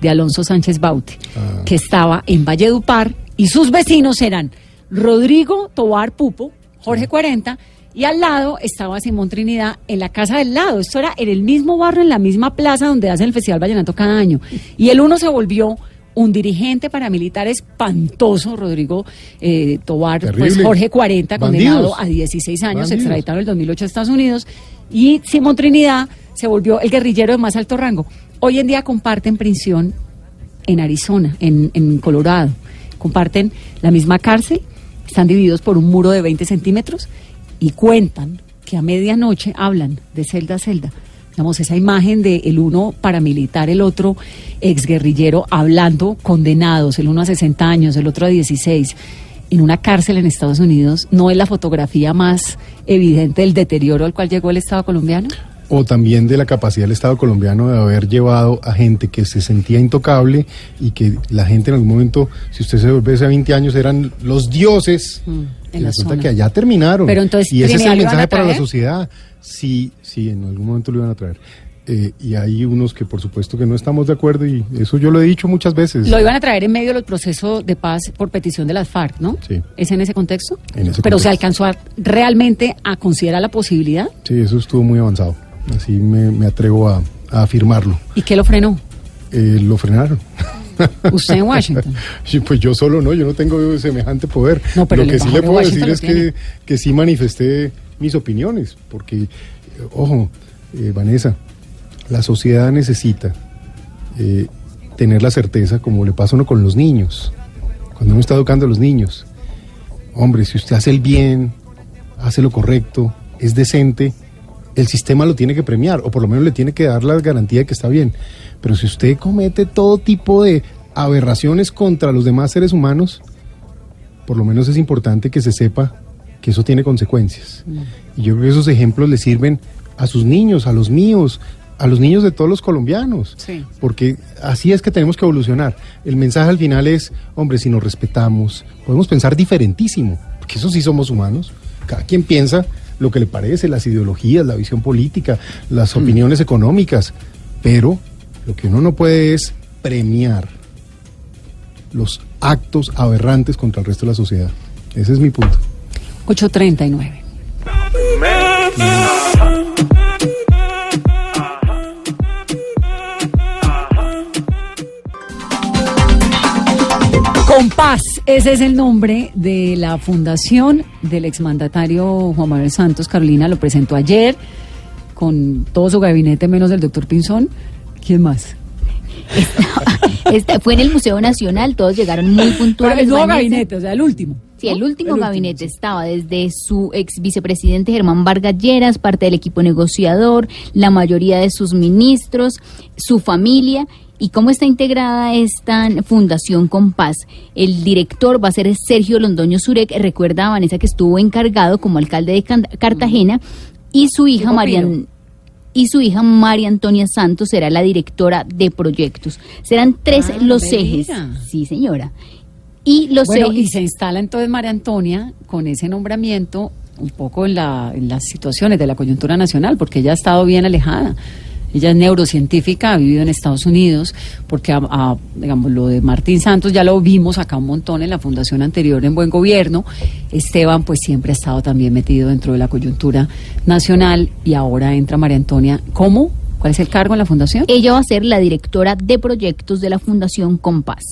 de Alonso Sánchez Baute, Ah. que estaba en Valledupar y sus vecinos eran Rodrigo Tobar Pupo, Jorge 40, y al lado estaba Simón Trinidad en la casa del lado. Esto era en el mismo barrio, en la misma plaza donde hacen el Festival Vallenato cada año. Y el uno se volvió un dirigente paramilitar espantoso, Rodrigo eh, Tobar, pues. Jorge 40, condenado a 16 años, Bandidos. extraditado en el 2008 a Estados Unidos, y Simón Trinidad se volvió el guerrillero de más alto rango. Hoy en día comparten prisión en Arizona, en, Colorado. Comparten la misma cárcel, están divididos por un muro de 20 centímetros y cuentan que a medianoche hablan de celda a celda. Digamos, esa imagen de el uno paramilitar, el otro exguerrillero hablando condenados, el uno a 60 años, el otro a 16, en una cárcel en Estados Unidos, ¿no es la fotografía más evidente del deterioro al cual llegó el Estado colombiano? O también de la capacidad del Estado colombiano de haber llevado a gente que se sentía intocable y que la gente en algún momento, si usted se vuelve hace 20 años, eran los dioses. Mm, en y la resulta zona. que allá terminaron. Pero entonces, y ese es ¿Trinidad el a mensaje para la sociedad. Sí, sí, en algún momento lo iban a traer. Eh, y hay unos que por supuesto que no estamos de acuerdo y eso yo lo he dicho muchas veces. Lo iban a traer en medio del proceso de paz por petición de las FARC, ¿no? Sí. ¿Es en ese contexto? En ese Pero se alcanzó a, realmente a considerar la posibilidad. Sí, eso estuvo muy avanzado. Así me, me atrevo a, a afirmarlo. ¿Y qué lo frenó? Eh, lo frenaron. Usted en Washington. Pues yo solo no, yo no tengo semejante poder. No, pero lo que sí le puedo decir es que, que sí manifesté mis opiniones, porque, eh, ojo, eh, Vanessa, la sociedad necesita eh, tener la certeza, como le pasa a uno con los niños, cuando uno está educando a los niños. Hombre, si usted hace el bien hace lo correcto, es decente, el sistema lo tiene que premiar, o por lo menos le tiene que dar la garantía de que está bien. Pero si usted comete todo tipo de aberraciones contra los demás seres humanos, por lo menos es importante que se sepa que eso tiene consecuencias. Y yo creo que esos ejemplos le sirven a sus niños, a los míos, a los niños de todos los colombianos. Sí. Porque así es que tenemos que evolucionar. El mensaje al final es, hombre, si nos respetamos, podemos pensar diferentísimo, porque eso sí somos humanos. Cada quien piensa lo que le parece, las ideologías, la visión política, las opiniones económicas, pero lo que uno no puede es premiar los actos aberrantes contra el resto de la sociedad. Ese es mi punto. 839. Compás, ese es el nombre de la fundación del exmandatario Juan Manuel Santos. Carolina lo presentó ayer con todo su gabinete menos el doctor Pinzón. ¿Quién más? Este, fue en el Museo Nacional, todos llegaron muy Pero puntuales. el nuevo gabinete, o sea, el último. Sí, el último El último, gabinete estaba desde su ex vicepresidente Germán Vargas Lleras, parte del equipo negociador, la mayoría de sus ministros, su familia. ¿Y cómo está integrada esta Fundación Compás? El director va a ser Sergio Londoño Surek. Recuerda a Vanessa que estuvo encargado como alcalde de Cartagena y su hija Marian y su hija María Antonia Santos será la directora de proyectos. Serán tres Ah, los me ejes. Sí, señora. Y los Bueno, y se instala entonces María Antonia con ese nombramiento un poco en, la, en las situaciones de la coyuntura nacional, porque ella ha estado bien alejada. Ella es neurocientífica, ha vivido en Estados Unidos, porque a- a, digamos, lo de Martín Santos ya lo vimos acá un montón en la fundación anterior en Buen Gobierno. Esteban pues siempre ha estado también metido dentro de la coyuntura nacional y ahora entra María Antonia. ¿Cómo? ¿Cuál es el cargo en la fundación? Ella va a ser la directora de proyectos de la Fundación Compás.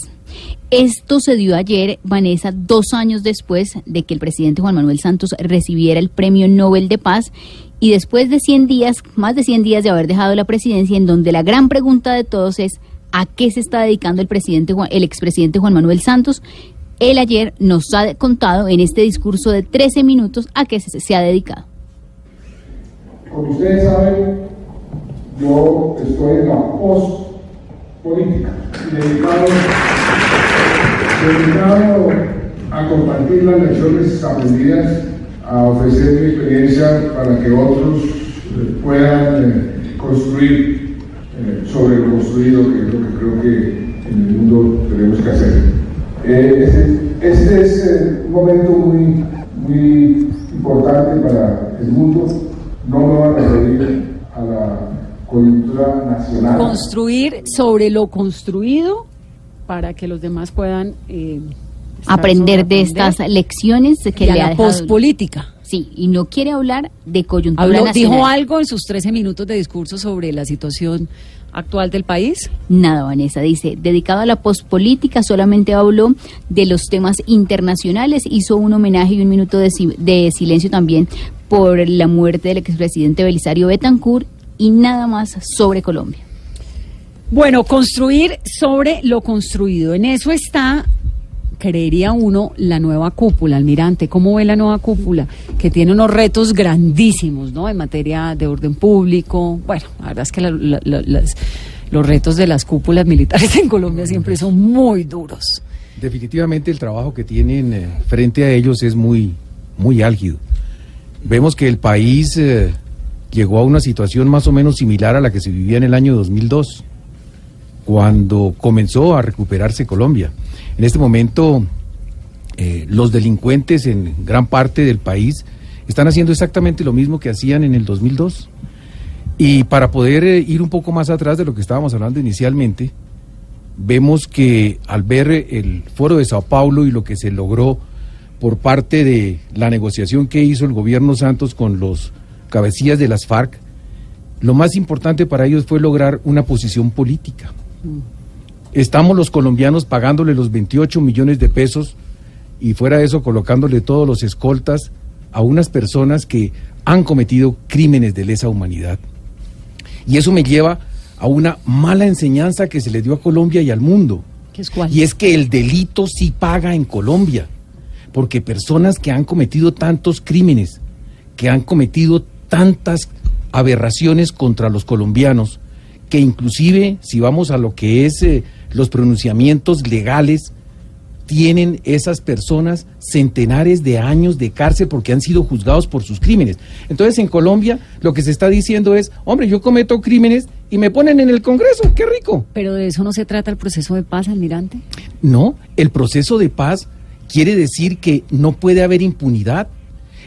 Esto se dio ayer, Vanessa, dos años después de que el presidente Juan Manuel Santos recibiera el Premio Nobel de Paz y después de 100 días, más de 100 días de haber dejado la presidencia, en donde la gran pregunta de todos es ¿a qué se está dedicando el presidente el expresidente Juan Manuel Santos? Él ayer nos ha contado en este discurso de 13 minutos a qué se, se ha dedicado. Como ustedes saben, yo estoy en la post-política y dedicado, dedicado a compartir las lecciones aprendidas, a ofrecer mi experiencia para que otros eh, puedan eh, construir eh, sobre lo construido, que es lo que creo que en el mundo tenemos que hacer. Este, este es un momento muy, muy importante para el mundo. No me van a referir a la coyuntura nacional. Construir sobre lo construido para que los demás puedan eh, aprender de estas lecciones que Y a le la ha dejado. pospolítica. Sí, y no quiere hablar de coyuntura Habló, nacional. dijo algo en sus 13 minutos de discurso sobre la situación actual del país. Nada, Vanessa, dice, dedicado a la pospolítica, solamente habló de los temas internacionales, hizo un homenaje y un minuto de, de silencio también por la muerte del expresidente Belisario Betancourt y nada más sobre Colombia. Bueno, construir sobre lo construido. En eso está, creería uno, la nueva cúpula, almirante. ¿Cómo ve la nueva cúpula? Que tiene unos retos grandísimos, ¿no? En materia de orden público. Bueno, la verdad es que la- la- la- las- los retos de las cúpulas militares en Colombia siempre son muy duros. Definitivamente el trabajo que tienen eh, frente a ellos es muy, muy álgido. Vemos que el país eh, llegó a una situación más o menos similar a la que se vivía en el año 2002, cuando comenzó a recuperarse Colombia. En este momento, eh, los delincuentes en gran parte del país están haciendo exactamente lo mismo que hacían en el 2002. Y para poder eh, ir un poco más atrás de lo que estábamos hablando inicialmente, vemos que al ver el foro de Sao Paulo y lo que se logró por parte de la negociación que hizo el gobierno Santos con los cabecillas de las FARC, lo más importante para ellos fue lograr una posición política. Estamos los colombianos pagándole los 28 millones de pesos y fuera de eso colocándole todos los escoltas a unas personas que han cometido crímenes de lesa humanidad. Y eso me lleva a una mala enseñanza que se le dio a Colombia y al mundo. ¿Qué es cuál? Y es que el delito sí paga en Colombia, porque personas que han cometido tantos crímenes que han cometido tantas aberraciones contra los colombianos, que inclusive, si vamos a lo que es eh, los pronunciamientos legales, tienen esas personas centenares de años de cárcel porque han sido juzgados por sus crímenes. Entonces en Colombia lo que se está diciendo es, hombre, yo cometo crímenes y me ponen en el Congreso, qué rico. Pero de eso no se trata el proceso de paz, almirante. No, el proceso de paz quiere decir que no puede haber impunidad.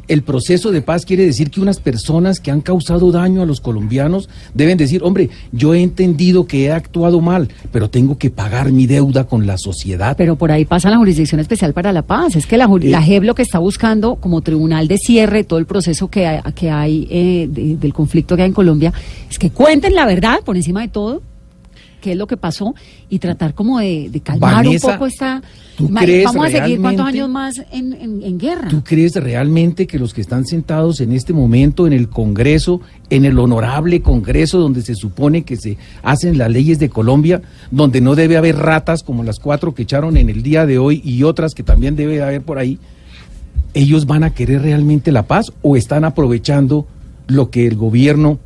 El proceso de paz quiere decir que unas personas que han causado daño a los colombianos deben decir, hombre, yo he entendido que he actuado mal, pero tengo que pagar mi deuda con la sociedad. Pero por ahí pasa la Jurisdicción Especial para la Paz. Es que la, JEP lo que está buscando como tribunal de cierre todo el proceso que hay, que hay eh, de- del conflicto que hay en Colombia es que cuenten la verdad por encima de todo, qué es lo que pasó, y tratar como de, de calmar Vanessa, un poco esta... ¿tú crees Vamos a seguir cuántos años más en, en- en guerra. ¿Tú crees realmente que los que están sentados en este momento en el Congreso, en el honorable Congreso donde se supone que se hacen las leyes de Colombia, donde no debe haber ratas como las cuatro que echaron en el día de hoy y otras que también debe haber por ahí, ellos van a querer realmente la paz o están aprovechando lo que el gobierno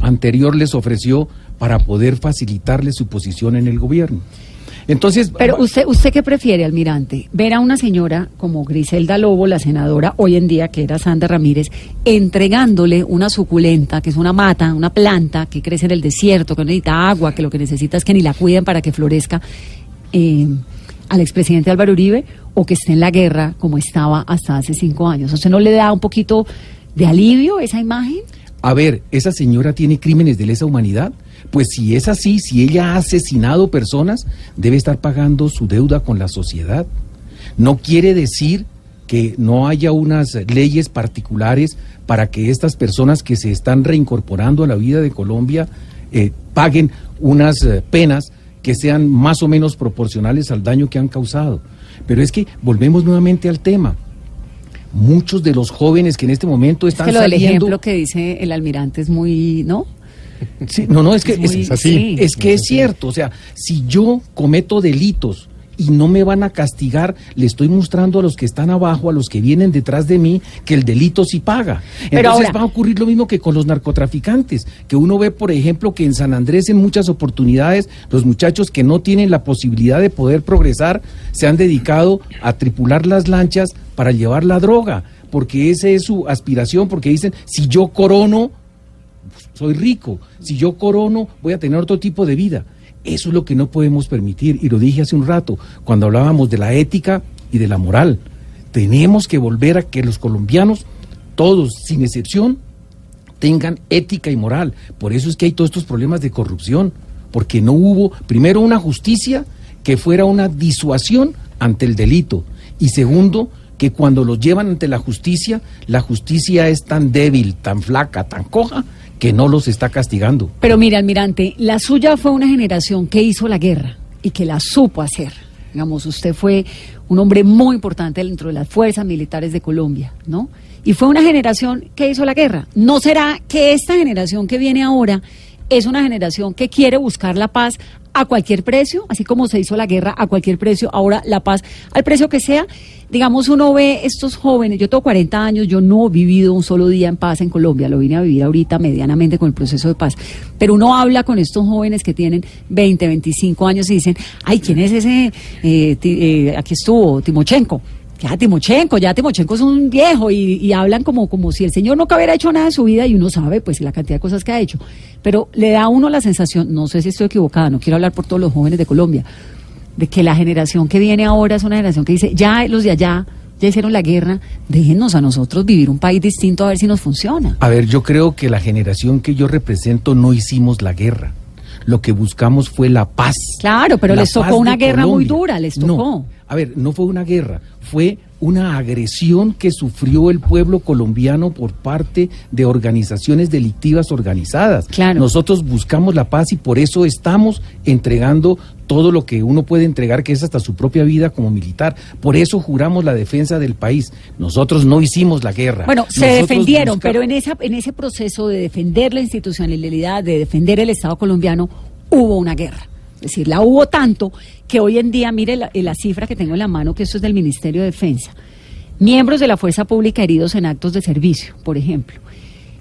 anterior les ofreció para poder facilitarles su posición en el gobierno? Entonces, Pero usted, ¿usted qué prefiere, almirante? Ver a una señora como Griselda Lobo, la senadora hoy en día, que era Sandra Ramírez, entregándole una suculenta, que es una mata, una planta que crece en el desierto, que no necesita agua, que lo que necesita es que ni la cuiden para que florezca, eh, al expresidente Álvaro Uribe, o que esté en la guerra como estaba hasta hace cinco años. ¿A ¿Usted no le da un poquito de alivio esa imagen? A ver, ¿esa señora tiene crímenes de lesa humanidad? Pues si es así, si ella ha asesinado personas, debe estar pagando su deuda con la sociedad. No quiere decir que no haya unas leyes particulares para que estas personas que se están reincorporando a la vida de Colombia eh, paguen unas eh, penas que sean más o menos proporcionales al daño que han causado. Pero es que volvemos nuevamente al tema. Muchos de los jóvenes que en este momento Es están que lo del ejemplo que dice el almirante es muy, ¿no? Sí, no, no, es que Es así. sí. es que es cierto. O sea, si yo cometo delitos y no me van a castigar, le estoy mostrando a los que están abajo, a los que vienen detrás de mí, que el delito sí paga. Pero Entonces ahora- va a ocurrir lo mismo que con los narcotraficantes, que uno ve, por ejemplo, que en San Andrés en muchas oportunidades los muchachos que no tienen la posibilidad de poder progresar se han dedicado a tripular las lanchas para llevar la droga, porque esa es su aspiración, porque dicen, si yo corono, soy rico, si yo corono voy a tener otro tipo de vida. Eso es lo que no podemos permitir y lo dije hace un rato cuando hablábamos de la ética y de la moral. Tenemos que volver a que los colombianos, todos sin excepción, tengan ética y moral. Por eso es que hay todos estos problemas de corrupción, porque no hubo, primero, una justicia que fuera una disuasión ante el delito y segundo, que cuando los llevan ante la justicia, la justicia es tan débil, tan flaca, tan coja, que no los está castigando. Pero mire, almirante, la suya fue una generación que hizo la guerra y que la supo hacer. Digamos, usted fue un hombre muy importante dentro de las fuerzas militares de Colombia, ¿no? Y fue una generación que hizo la guerra. ¿No será que esta generación que viene ahora es una generación que quiere buscar la paz a cualquier precio, así como se hizo la guerra a cualquier precio, ahora la paz al precio que sea? Digamos, uno ve estos jóvenes, yo tengo 40 años, yo no he vivido un solo día en paz en Colombia, lo vine a vivir ahorita medianamente con el proceso de paz, pero uno habla con estos jóvenes que tienen 20, 25 años y dicen, ay, ¿quién es ese? Eh, eh, aquí estuvo, Timochenko. Ya Timochenko, ya Timochenko es un viejo y, y hablan como, como si el señor nunca hubiera hecho nada en su vida y uno sabe pues la cantidad de cosas que ha hecho. Pero le da a uno la sensación, no sé si estoy equivocada, no quiero hablar por todos los jóvenes de Colombia, de que la generación que viene ahora es una generación que dice, ya los de allá ya hicieron la guerra, déjenos a nosotros vivir un país distinto a ver si nos funciona. A ver, yo creo que la generación que yo represento no hicimos la guerra. Lo que buscamos fue la paz. Claro, pero La les tocó una guerra muy dura, les No, tocó. a ver, no fue una guerra, fue una agresión que sufrió el pueblo colombiano por parte de organizaciones delictivas organizadas. Claro. Nosotros buscamos la paz y por eso estamos entregando todo lo que uno puede entregar, que es hasta su propia vida como militar. Por eso juramos la defensa del país. Nosotros no hicimos la guerra. Bueno, se defendieron, pero en esa en ese proceso de defender la institucionalidad, de defender el Estado colombiano, hubo una guerra. Es decir, la hubo tanto que hoy en día, mire la, la cifra que tengo en la mano, que eso es del Ministerio de Defensa. miembros de la fuerza pública heridos en actos de servicio, por ejemplo.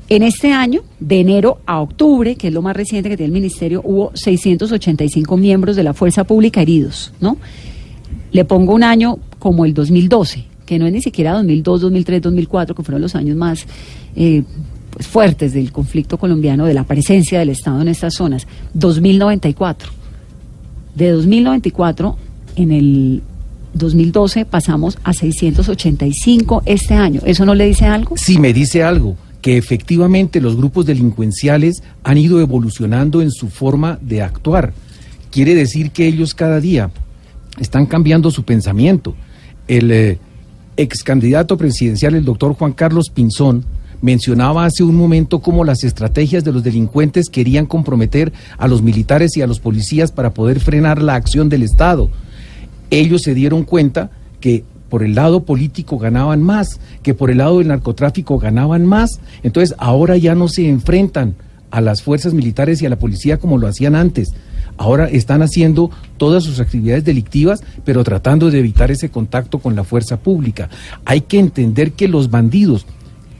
En este año, de enero a octubre, que es lo más reciente que tiene el ministerio, hubo 685 miembros de la fuerza pública heridos, ¿no? Le pongo un año como el 2012, que no es ni siquiera 2002, 2003, 2004, que fueron los años más eh, pues, fuertes del conflicto colombiano, de la presencia del Estado en estas zonas. 2094. De 2094 en el 2012 pasamos a 685 este año. ¿Eso no le dice algo? Sí, me dice algo, que efectivamente los grupos delincuenciales han ido evolucionando en su forma de actuar. Quiere decir que ellos cada día están cambiando su pensamiento. El eh, ex candidato presidencial, el doctor Juan Carlos Pinzón, mencionaba hace un momento cómo las estrategias de los delincuentes querían comprometer a los militares y a los policías para poder frenar la acción del Estado ellos se dieron cuenta que por el lado político ganaban más, que por el lado del narcotráfico ganaban más. Entonces ahora ya no se enfrentan a las fuerzas militares y a la policía como lo hacían antes. Ahora están haciendo todas sus actividades delictivas, pero tratando de evitar ese contacto con la fuerza pública. Hay que entender que los bandidos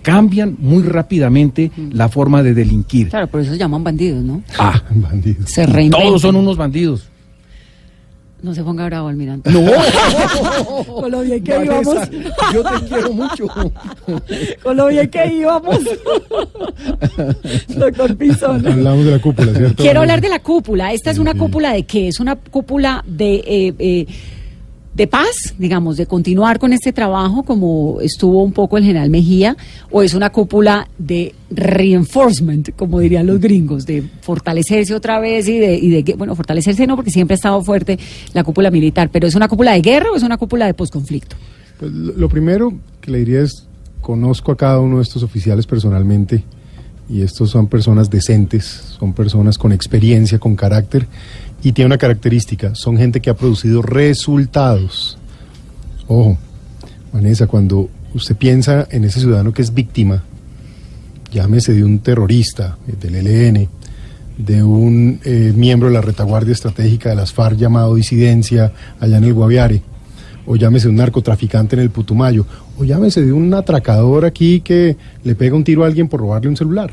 cambian muy rápidamente la forma de delinquir. Claro, por eso se llaman bandidos, ¿no? Ah, bandidos. Se reinventan. Todos son unos bandidos. No se ponga bravo, almirante. No. Con lo bien que Vanessa, íbamos. Yo te quiero mucho. Con lo bien que íbamos. Doctor Pinzón. Hablamos de la cúpula, ¿cierto? Quiero hablar de la cúpula. ¿Esta es una cúpula de qué? ¿Es una cúpula de, eh, eh, de paz, digamos, de continuar con este trabajo como estuvo un poco el general Mejía? ¿O es una cúpula de reinforcement, como dirían los gringos, de fortalecerse otra vez y de, y de bueno, fortalecerse no, porque siempre ha estado fuerte la cúpula militar, pero ¿es una cúpula de guerra o es una cúpula de posconflicto? Pues lo primero que le diría es, conozco a cada uno de estos oficiales personalmente y estos son personas decentes, son personas con experiencia, con carácter y tiene una característica, son gente que ha producido resultados. Ojo, Vanessa, cuando usted piensa en ese ciudadano que es víctima, llámese de un terrorista, del ELN, de un eh, miembro de la retaguardia estratégica de las FARC llamado disidencia allá en el Guaviare, o llámese un narcotraficante en el Putumayo, o llámese de un atracador aquí que le pega un tiro a alguien por robarle un celular.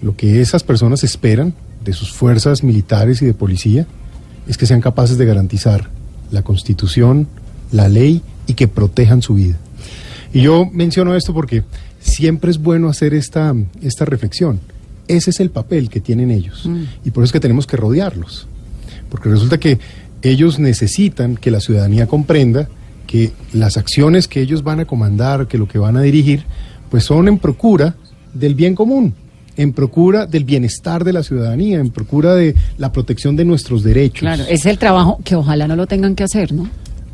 Lo que esas personas esperan de sus fuerzas militares y de policía es que sean capaces de garantizar la constitución, la ley y que protejan su vida. Y yo menciono esto porque siempre es bueno hacer esta, esta reflexión. Ese es el papel que tienen ellos. Y por eso es que tenemos que rodearlos. Porque resulta que ellos necesitan que la ciudadanía comprenda que las acciones que ellos van a comandar, que lo que van a dirigir, pues son en procura del bien común, en procura del bienestar de la ciudadanía, en procura de la protección de nuestros derechos. Claro, es el trabajo que ojalá no lo tengan que hacer, ¿no?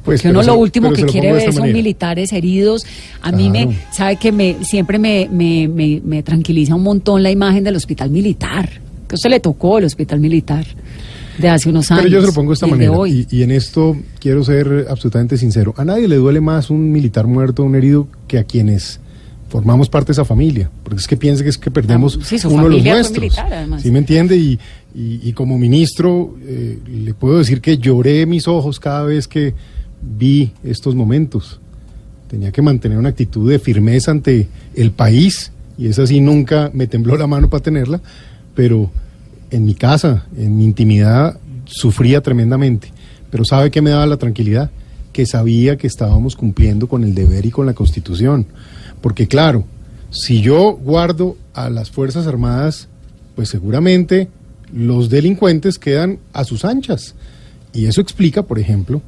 Pues, Porque uno lo último que quiere ver son manera. militares heridos. A mí me, sabe que me siempre me, me, me, me tranquiliza un montón la imagen del hospital militar. Que usted le tocó el hospital militar de hace unos años. Pero yo se lo pongo de esta manera, hoy. y, y en esto quiero ser absolutamente sincero. A nadie le duele más un militar muerto, un herido, que a quienes formamos parte de esa familia. Porque es que piense que es que perdemos Ah, sí, uno de los nuestros. militar. ¿Sí me entiende? Y, y- y como ministro, eh, le puedo decir que lloré mis ojos cada vez que vi estos momentos. Tenía que mantener una actitud de firmeza ante el país, y esa sí nunca me tembló la mano para tenerla, pero en mi casa, en mi intimidad, sufría tremendamente. Pero ¿sabe qué me daba la tranquilidad? Que sabía que estábamos cumpliendo con el deber y con la Constitución. Porque claro, si yo guardo a las Fuerzas Armadas, pues seguramente los delincuentes quedan a sus anchas. Y eso explica, por ejemplo,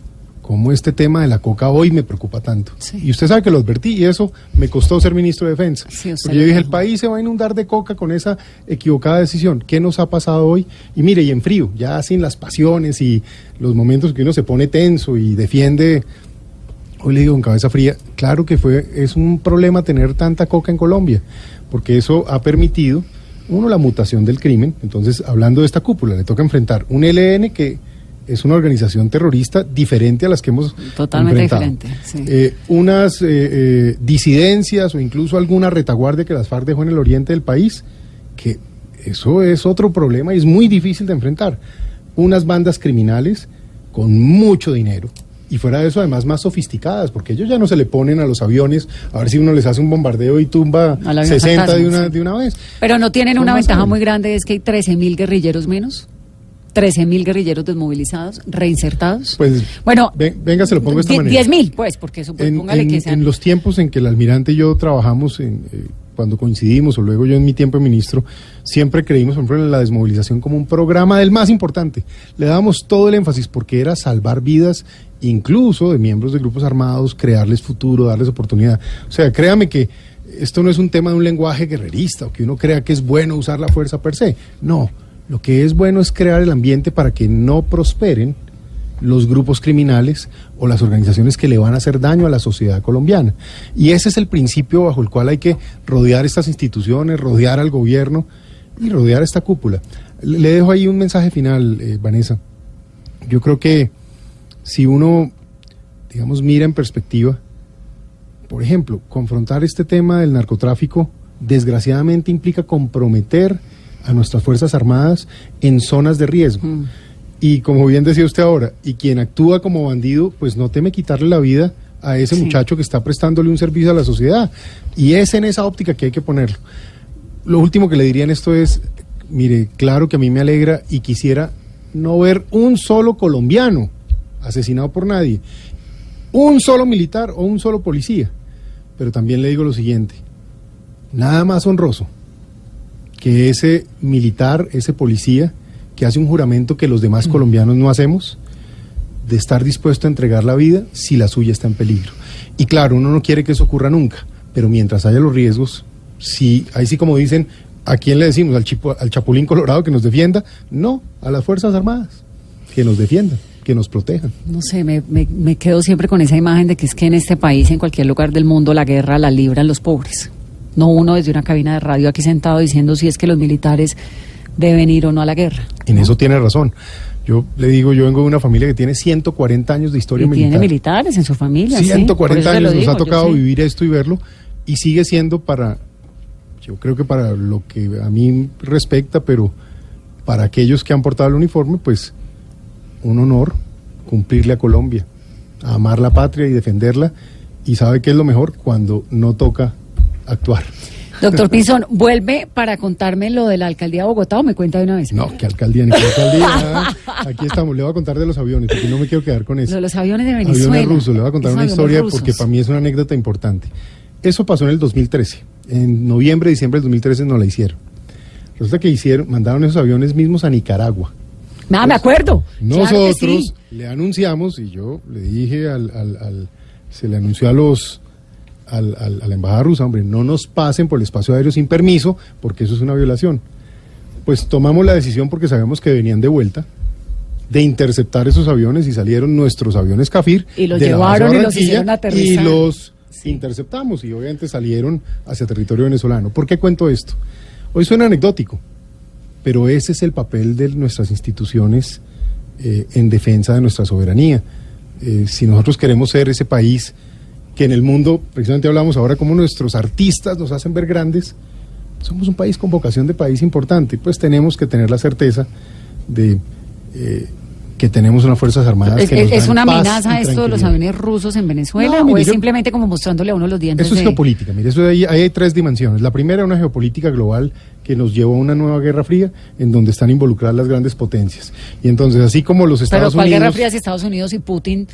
cómo este tema de la coca hoy me preocupa tanto. Y usted sabe que lo advertí y eso me costó ser ministro de Defensa. Sí, Porque yo dije, el país se va a inundar de coca con esa equivocada decisión. ¿Qué nos ha pasado hoy? Y mire, y en frío, ya sin las pasiones y los momentos que uno se pone tenso y defiende. Hoy le digo en cabeza fría, claro que fue, es un problema tener tanta coca en Colombia, porque eso ha permitido, uno, la mutación del crimen. Entonces, hablando de esta cúpula, le toca enfrentar un ELN que es una organización terrorista diferente a las que hemos Totalmente enfrentado. diferente, sí. Eh, unas eh, eh, disidencias o incluso alguna retaguardia que las FARC dejó en el oriente del país, que eso es otro problema y es muy difícil de enfrentar. Unas bandas criminales con mucho dinero, y fuera de eso además más sofisticadas, porque ellos ya no se le ponen a los aviones a ver si uno les hace un bombardeo y tumba Al avión 60 de una, de una vez. Pero no tienen Son una ventaja muy grande, es que hay 13.000 guerrilleros menos. 13.000 guerrilleros desmovilizados, reinsertados. Pues bueno, ven- venga, se lo pongo de esta manera. 10.000, pues, porque eso, pues, en, póngale en- que sean. en los tiempos en que el almirante y yo trabajamos, en, eh, cuando coincidimos, o luego yo en mi tiempo de ministro, siempre creímos, por ejemplo, en la desmovilización como un programa del más importante. Le dábamos todo el énfasis porque era salvar vidas, incluso de miembros de grupos armados, crearles futuro, darles oportunidad. O sea, créame que esto no es un tema de un lenguaje guerrerista o que uno crea que es bueno usar la fuerza per se. No, lo que es bueno es crear el ambiente para que no prosperen los grupos criminales o las organizaciones que le van a hacer daño a la sociedad colombiana. Y ese es el principio bajo el cual hay que rodear estas instituciones, rodear al gobierno y rodear esta cúpula. Le dejo ahí un mensaje final, eh, Vanessa. Yo creo que si uno, digamos, mira en perspectiva, por ejemplo, confrontar este tema del narcotráfico desgraciadamente implica comprometer a nuestras Fuerzas Armadas en zonas de riesgo. Y como bien decía usted ahora, y quien actúa como bandido, pues no teme quitarle la vida a ese Sí. muchacho que está prestándole un servicio a la sociedad. Y es en esa óptica que hay que ponerlo. Lo último que le diría en esto es, mire, claro que a mí me alegra y quisiera no ver un solo colombiano asesinado por nadie, un solo militar o un solo policía. Pero también le digo lo siguiente, nada más honroso que ese militar, ese policía, que hace un juramento que los demás colombianos no hacemos, de estar dispuesto a entregar la vida si la suya está en peligro. Y claro, uno no quiere que eso ocurra nunca, pero mientras haya los riesgos, si, ahí sí como dicen, ¿a quién le decimos? ¿Al, chipo- al Chapulín Colorado que nos defienda? No, a las Fuerzas Armadas, que nos defiendan, que nos protejan. No sé, me, me, me quedo siempre con esa imagen de que es que en este país, en cualquier lugar del mundo, la guerra la libran los pobres. No uno desde una cabina de radio aquí sentado diciendo si es que los militares deben ir o no a la guerra. En eso tiene razón. Yo le digo, yo vengo de una familia que tiene 140 años de historia Y tiene militar. militares en su familia. sí, por 140 eso te lo años nos digo, ha yo tocado vivir esto y verlo y sigue siendo para, yo creo que para lo que a mí respecta, pero para aquellos que han portado el uniforme, pues un honor cumplirle a Colombia, a amar la patria y defenderla y sabe qué es lo mejor cuando no toca actuar. Doctor Pinzón, ¿vuelve para contarme lo de la alcaldía de Bogotá o me cuenta de una vez? No, que alcaldía ni que alcaldía. nada. Aquí estamos, le voy a contar de los aviones, porque no me quiero quedar con eso. de los aviones de Venezuela. Aviones rusos, le voy a contar una historia rusos. porque para mí es una anécdota importante. Eso pasó en el 2013. En noviembre, diciembre del 2013 no la hicieron. Resulta que hicieron, mandaron esos aviones mismos a Nicaragua. Ah, me acuerdo. Claro que Nosotros sí. le anunciamos, y yo le dije al, al- al- se le anunció a los al- al- a la embajada rusa, hombre, no nos pasen por el espacio aéreo sin permiso, porque eso es una violación. Pues tomamos la decisión porque sabíamos que venían de vuelta de interceptar esos aviones y salieron nuestros aviones Cafir Y los de la base llevaron y los hicieron aterrizar. y los interceptamos y obviamente salieron hacia territorio venezolano. ¿Por qué cuento esto? Hoy suena anecdótico, pero ese es el papel de nuestras instituciones eh, en defensa de nuestra soberanía. Eh, si nosotros queremos ser ese país que en el mundo, precisamente hablamos ahora como nuestros artistas nos hacen ver grandes, somos un país con vocación de país importante, pues tenemos que tener la certeza de eh, que tenemos unas Fuerzas Armadas. ¿Es, que nos es dan una amenaza esto de los aviones rusos en Venezuela No, mire, o es yo- simplemente como mostrándole a uno los dientes Eso es de... geopolítica, mire, eso de ahí, ahí hay tres dimensiones. La primera, una geopolítica global que nos llevó a una nueva guerra fría en donde están involucradas las grandes potencias. Y entonces, así como los Pero Estados ¿cuál Unidos... guerra fría si Estados Unidos y Putin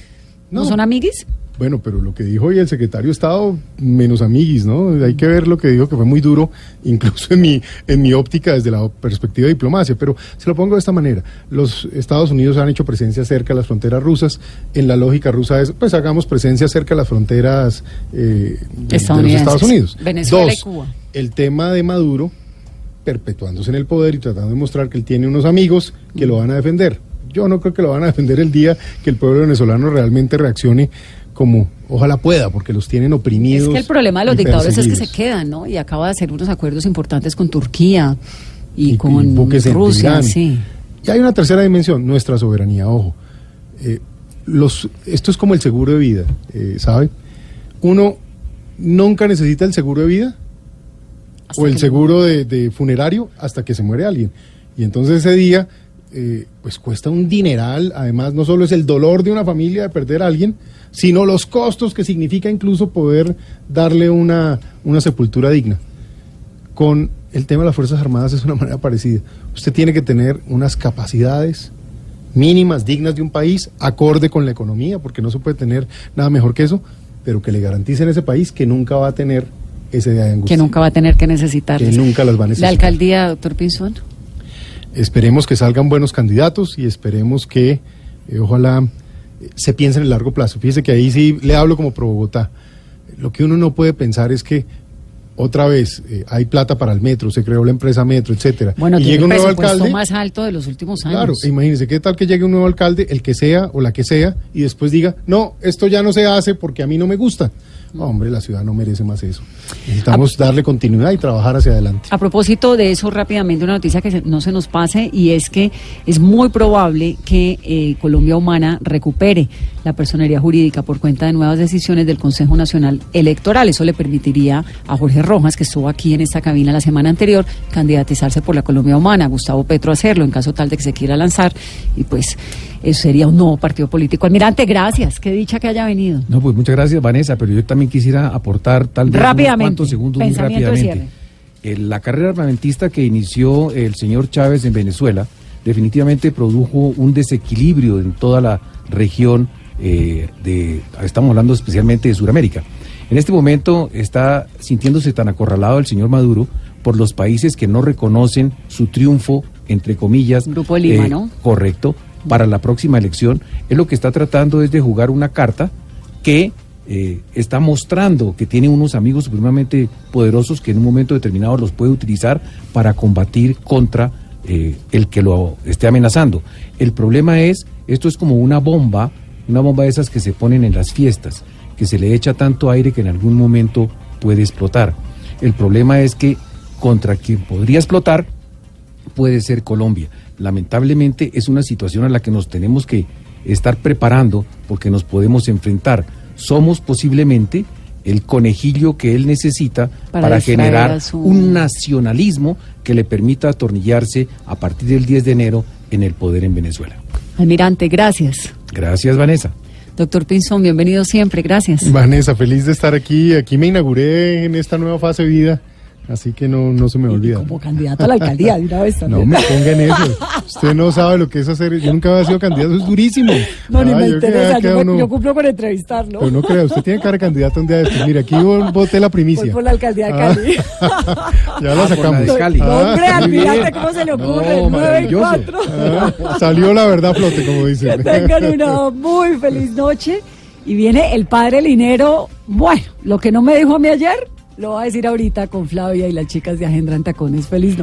no, No. son amiguis? Bueno, pero lo que dijo hoy el secretario de Estado, menos amiguis, ¿no? Hay que ver lo que dijo, que fue muy duro, incluso en mi, en mi óptica desde la perspectiva de diplomacia. Pero se lo pongo de esta manera. Los Estados Unidos han hecho presencia cerca de las fronteras rusas. En la lógica rusa es, pues hagamos presencia cerca de las fronteras eh, de- de, los. Estados Unidos. Venezuela y Cuba. el tema de Maduro perpetuándose en el poder y tratando de mostrar que él tiene unos amigos que lo van a defender. Yo no creo que lo van a defender el día que el pueblo venezolano realmente reaccione como ojalá pueda, porque los tienen oprimidos. Es que el problema de los dictadores es que se quedan, ¿no? Y acaba de hacer unos acuerdos importantes con Turquía y, Y- con y Rusia, sí. Y hay una tercera dimensión, nuestra soberanía, ojo. Eh, los, esto es como el seguro de vida, eh, ¿sabe? Uno nunca necesita el seguro de vida o el seguro de, de funerario hasta que se muere alguien. Y entonces ese día eh, pues cuesta un dineral. Además, no solo es el dolor de una familia de perder a alguien, sino los costos que significa incluso poder darle una, una sepultura digna. Con el tema de las Fuerzas Armadas es una manera parecida. Usted tiene que tener unas capacidades mínimas, dignas de un país, acorde con la economía, porque no se puede tener nada mejor que eso, pero que le garanticen a ese país que nunca va a tener ese día de angustia. Que nunca va a tener que necesitar. Que nunca las va a necesitar. La alcaldía, doctor Pinzón. Esperemos que salgan buenos candidatos y esperemos que, eh, ojalá, se piense en el largo plazo. Fíjese que ahí sí le hablo como pro Bogotá. Lo que uno no puede pensar es que otra vez eh, hay plata para el metro, se creó la empresa metro, etcétera. Bueno, y llega un nuevo alcalde. más alto de los últimos años. Claro, imagínense, ¿qué tal que llegue un nuevo alcalde, el que sea o la que sea, y después diga, no, esto ya no se hace porque a mí no me gusta? No, hombre, la ciudad no merece más eso. Necesitamos darle continuidad y trabajar hacia adelante. A propósito de eso, rápidamente una noticia que se- no se nos pase y es que es muy probable que eh, Colombia Humana recupere la personería jurídica por cuenta de nuevas decisiones del Consejo Nacional Electoral. Eso le permitiría a Jorge Rojas, que estuvo aquí en esta cabina la semana anterior, candidatizarse por la Colombia Humana, a Gustavo Petro hacerlo en caso tal de que se quiera lanzar y pues eso sería un nuevo partido político. Almirante, gracias. Qué dicha que haya venido. No, pues muchas gracias, Vanessa, pero yo también quisiera aportar tal vez Rápidamente, unos cuantos segundos muy rápidamente. Eh, la carrera armamentista que inició el señor Chávez en Venezuela definitivamente produjo un desequilibrio en toda la región eh, de, estamos hablando especialmente de Sudamérica. En este momento está sintiéndose tan acorralado el señor Maduro por los países que no reconocen su triunfo, entre comillas. Grupo Lima, eh, ¿no? Correcto, para la próxima elección. Es lo que está tratando es de jugar una carta que eh, está mostrando que tiene unos amigos supremamente poderosos que en un momento determinado los puede utilizar para combatir contra eh, el que lo esté amenazando. El problema es, esto es como una bomba, una bomba de esas que se ponen en las fiestas, que se le echa tanto aire que en algún momento puede explotar. El problema es que contra quien podría explotar puede ser Colombia. Lamentablemente es una situación a la que nos tenemos que estar preparando porque nos podemos enfrentar. Somos posiblemente el conejillo que él necesita Para generar su- un nacionalismo que le permita atornillarse a partir del 10 de enero en el poder en Venezuela. Almirante, gracias. Gracias, Vanessa. Doctor Pinzón, bienvenido siempre. Gracias. Vanessa, feliz de estar aquí. Aquí me inauguré en esta nueva fase de vida, así que no, no se me olvida. Como candidato a la alcaldía de una vez también. No me ponga en eso. Usted no sabe lo que es hacer. Yo nunca había sido candidato, es durísimo. No, ni me yo interesa. que Yo, uno- yo cumplo con entrevistarlo. Pero no crea, usted tiene cara de candidato un día de estos. Mire, aquí voté la primicia. Voy por la alcaldía de Ah. Cali. ya la Ah, la sacamos. de Cali. No, hombre, Ah, almirante, ¿cómo se le ocurre? No, 9 y maravilloso. 4. ah, salió la verdad flote, como Que dicen. tengan una muy feliz noche. Y viene el padre Linero. Bueno, lo que no me dijo a mí ayer, lo va a decir ahorita con Flavia y las chicas de Agenda en Tacones. Feliz noche.